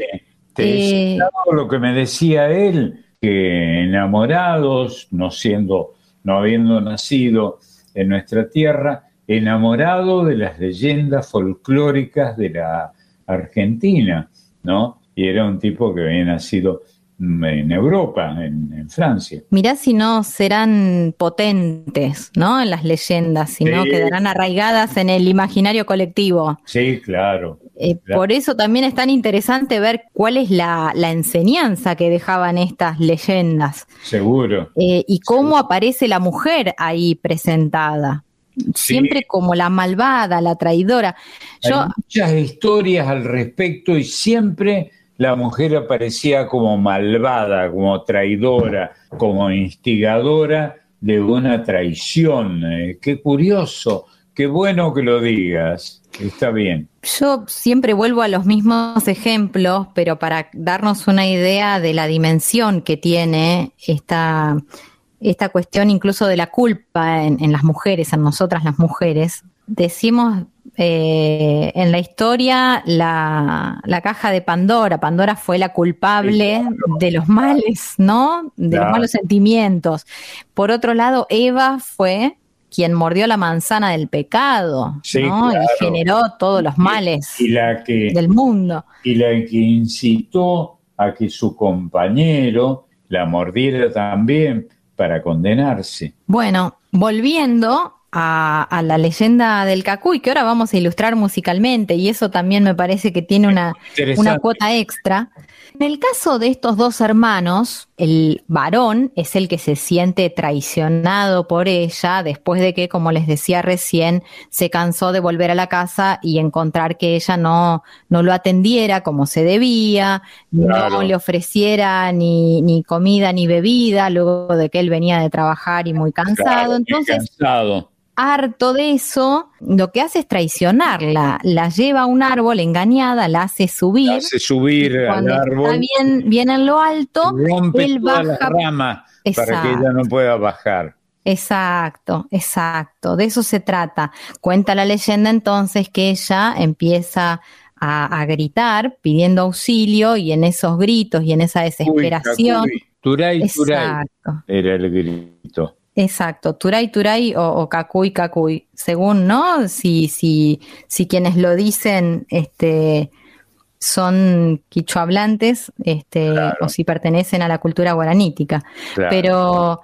te Eh, lo que me decía él, que enamorados, no siendo, no habiendo nacido en nuestra tierra, enamorado de las leyendas folclóricas de la Argentina, ¿no? Y era un tipo que había nacido mm, en Europa, en, en Francia. Mirá si no serán potentes, ¿no? En las leyendas, si no Sí. quedarán arraigadas en el imaginario colectivo. Sí, claro. Eh. Por eso también es tan interesante ver cuál es la, la enseñanza que dejaban estas leyendas Seguro. eh, y cómo aparece la mujer ahí presentada. Siempre como la malvada, la traidora. Yo, Hay muchas historias al respecto y siempre la mujer aparecía como malvada, como traidora, como instigadora de una traición. Eh, qué curioso, qué bueno que lo digas. Está bien. Yo siempre vuelvo a los mismos ejemplos, pero para darnos una idea de la dimensión que tiene esta, esta cuestión incluso de la culpa en, en las mujeres, en nosotras las mujeres. Decimos eh, en la historia la, la caja de Pandora. Pandora fue la culpable de los males, ¿no? De los malos sentimientos. Por otro lado, Eva fue quien mordió la manzana del pecado, Sí, ¿no? claro. Y generó todos los males Y la que, del mundo. y la que incitó a que su compañero la mordiera también para condenarse. Bueno, volviendo a, a la leyenda del Cacuy, que ahora vamos a ilustrar musicalmente, y eso también me parece que tiene una, una cuota extra. En el caso de estos dos hermanos, el varón es el que se siente traicionado por ella después de que, como les decía recién, se cansó de volver a la casa y encontrar que ella no, no lo atendiera como se debía, no le ofreciera ni, ni comida ni bebida, luego de que él venía de trabajar y muy cansado. Claro, Entonces, cansado. Harto de eso, lo que hace es traicionarla, la lleva a un árbol engañada, la hace subir. hace subir al Cuando está árbol, bien, bien en lo alto, rompe él todas las baja. ramas para que Exacto. ella no pueda bajar. Exacto, exacto, de eso se trata. Cuenta la leyenda entonces que ella empieza a, a gritar pidiendo auxilio y en esos gritos y en esa desesperación. Uy, Turay, Turay, Exacto. era el grito. Exacto, Turay Turay o, o Cacuy Cacuy, según, ¿no? Si, si, si quienes lo dicen este, son quichohablantes este, o si pertenecen a la cultura guaranítica. Claro. Pero,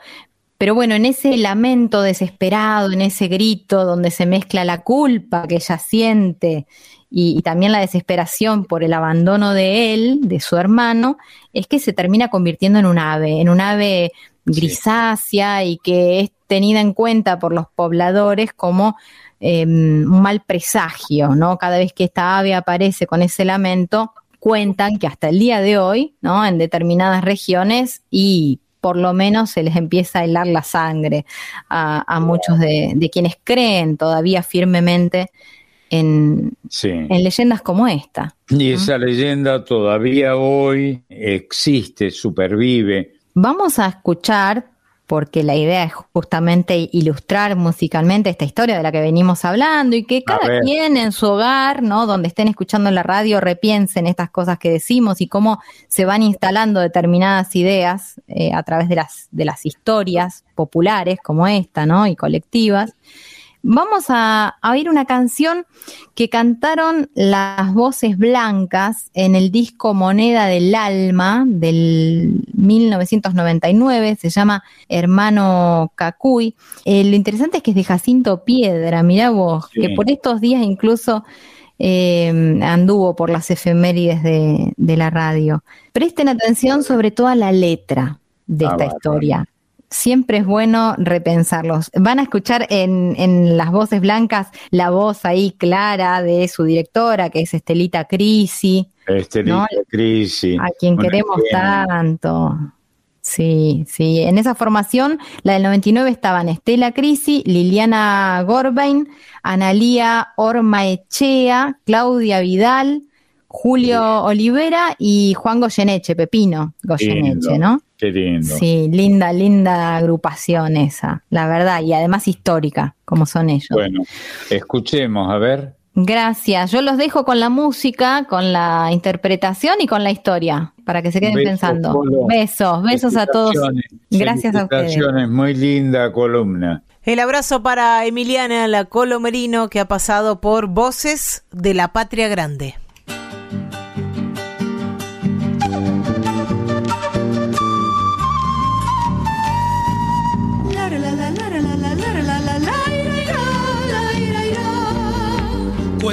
pero bueno, en ese lamento desesperado, en ese grito donde se mezcla la culpa que ella siente y, y también la desesperación por el abandono de él, de su hermano, es que se termina convirtiendo en un ave, en un ave grisácea y que es tenida en cuenta por los pobladores como eh, un mal presagio, ¿no? Cada vez que esta ave aparece con ese lamento, cuentan que hasta el día de hoy, ¿no? En determinadas regiones y por lo menos se les empieza a helar la sangre a, a muchos de, de quienes creen todavía firmemente en, Sí. en leyendas como esta. Y esa leyenda todavía hoy existe, supervive. Vamos a escuchar, porque la idea es justamente ilustrar musicalmente esta historia de la que venimos hablando y que cada quien en su hogar, ¿no? Donde estén escuchando la radio, repiensen estas cosas que decimos y cómo se van instalando determinadas ideas eh, a través de las, de las historias populares como esta, ¿no? Y colectivas. Vamos a, a oír una canción que cantaron las voces blancas en el disco Moneda del Alma del 1999, se llama Hermano Cacuy. Eh, lo interesante es que es de Jacinto Piedra, mirá vos, Sí. que por estos días incluso eh, anduvo por las efemérides de, de la radio. Presten atención sobre todo a la letra de Ah, esta historia siempre es bueno repensarlos. Van a escuchar en, en las voces blancas la voz ahí clara de su directora, que es Estelita Crisi, Estelita No, Crisi. a quien queremos tanto. Sí, sí. En esa formación, la del 99 estaban Estela Crisi, Liliana Gorbain, Analía Ormaechea, Claudia Vidal, Julio Olivera y Juan Goyeneche, Pepino Goyeneche, Lindo, ¿no? Qué lindo. Sí, linda, linda agrupación esa, la verdad, y además histórica, como son ellos. Bueno, escuchemos, a ver. Gracias. Yo los dejo con la música, con la interpretación y con la historia, para que se queden Besos, pensando. Polo. Besos, besos a todos. Gracias a ustedes. Muy linda columna. El abrazo para Emiliana La Colomerino que ha pasado por Voces de la Patria Grande.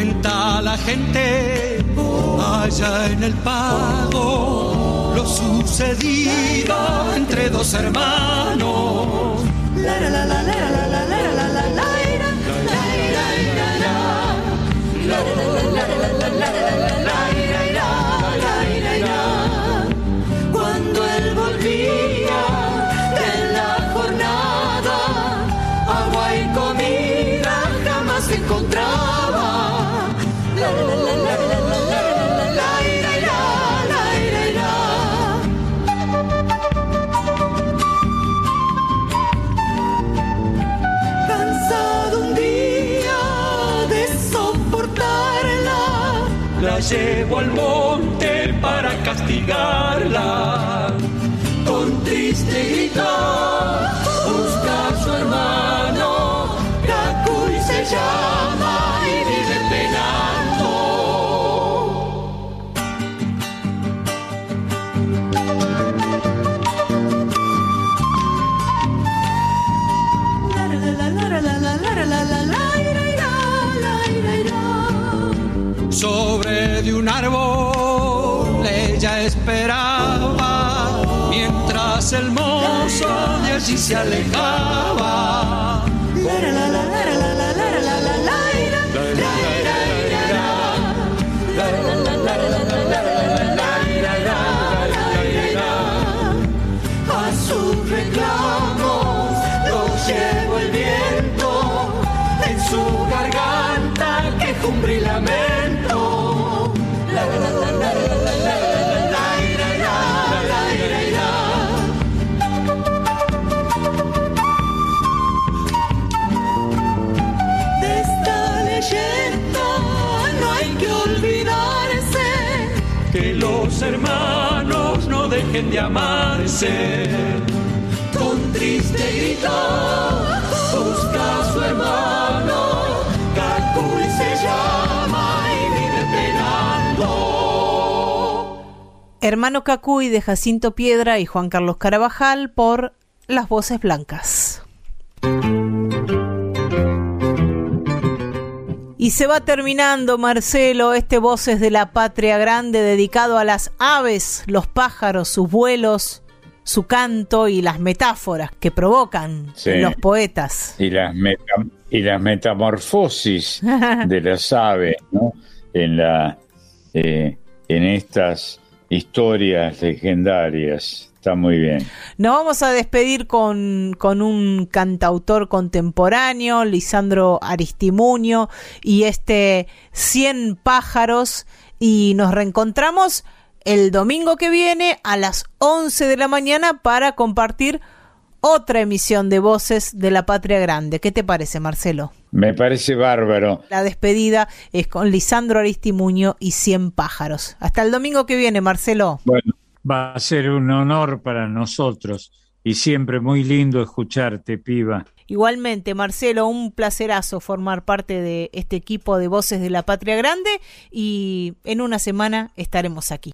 Cuenta la gente allá en el pago lo sucedido entre dos hermanos. Llevo al monte para castigarla. con triste grito un árbol ella esperaba mientras el mozo de allí se alejaba. Dejen de amarse. con triste grito busca a su hermano Cacuy se llama y vive penando Hermano Cacuy de Jacinto Piedra y Juan Carlos Carabajal por Las Voces Blancas. Y se va terminando, Marcelo, este Voces de la Patria Grande dedicado a las aves, los pájaros, sus vuelos, su canto y las metáforas que provocan Sí. los poetas. y las meta- y las metamorfosis de las aves ¿no? en la eh, en estas historias legendarias está muy bien Nos vamos a despedir con, con un cantautor contemporáneo, Lisandro Aristimuño, y este 100 pájaros, y nos reencontramos el domingo que viene a las 11 de la mañana para compartir otra emisión de Voces de la Patria Grande. ¿Qué te parece, Marcelo? me parece bárbaro La despedida es con Lisandro Aristimuño y 100 pájaros. Hasta el domingo que viene, Marcelo. bueno Va a ser un honor para nosotros y siempre muy lindo escucharte, piba. Igualmente, Marcelo, un placerazo formar parte de este equipo de Voces de la Patria Grande y en una semana estaremos aquí.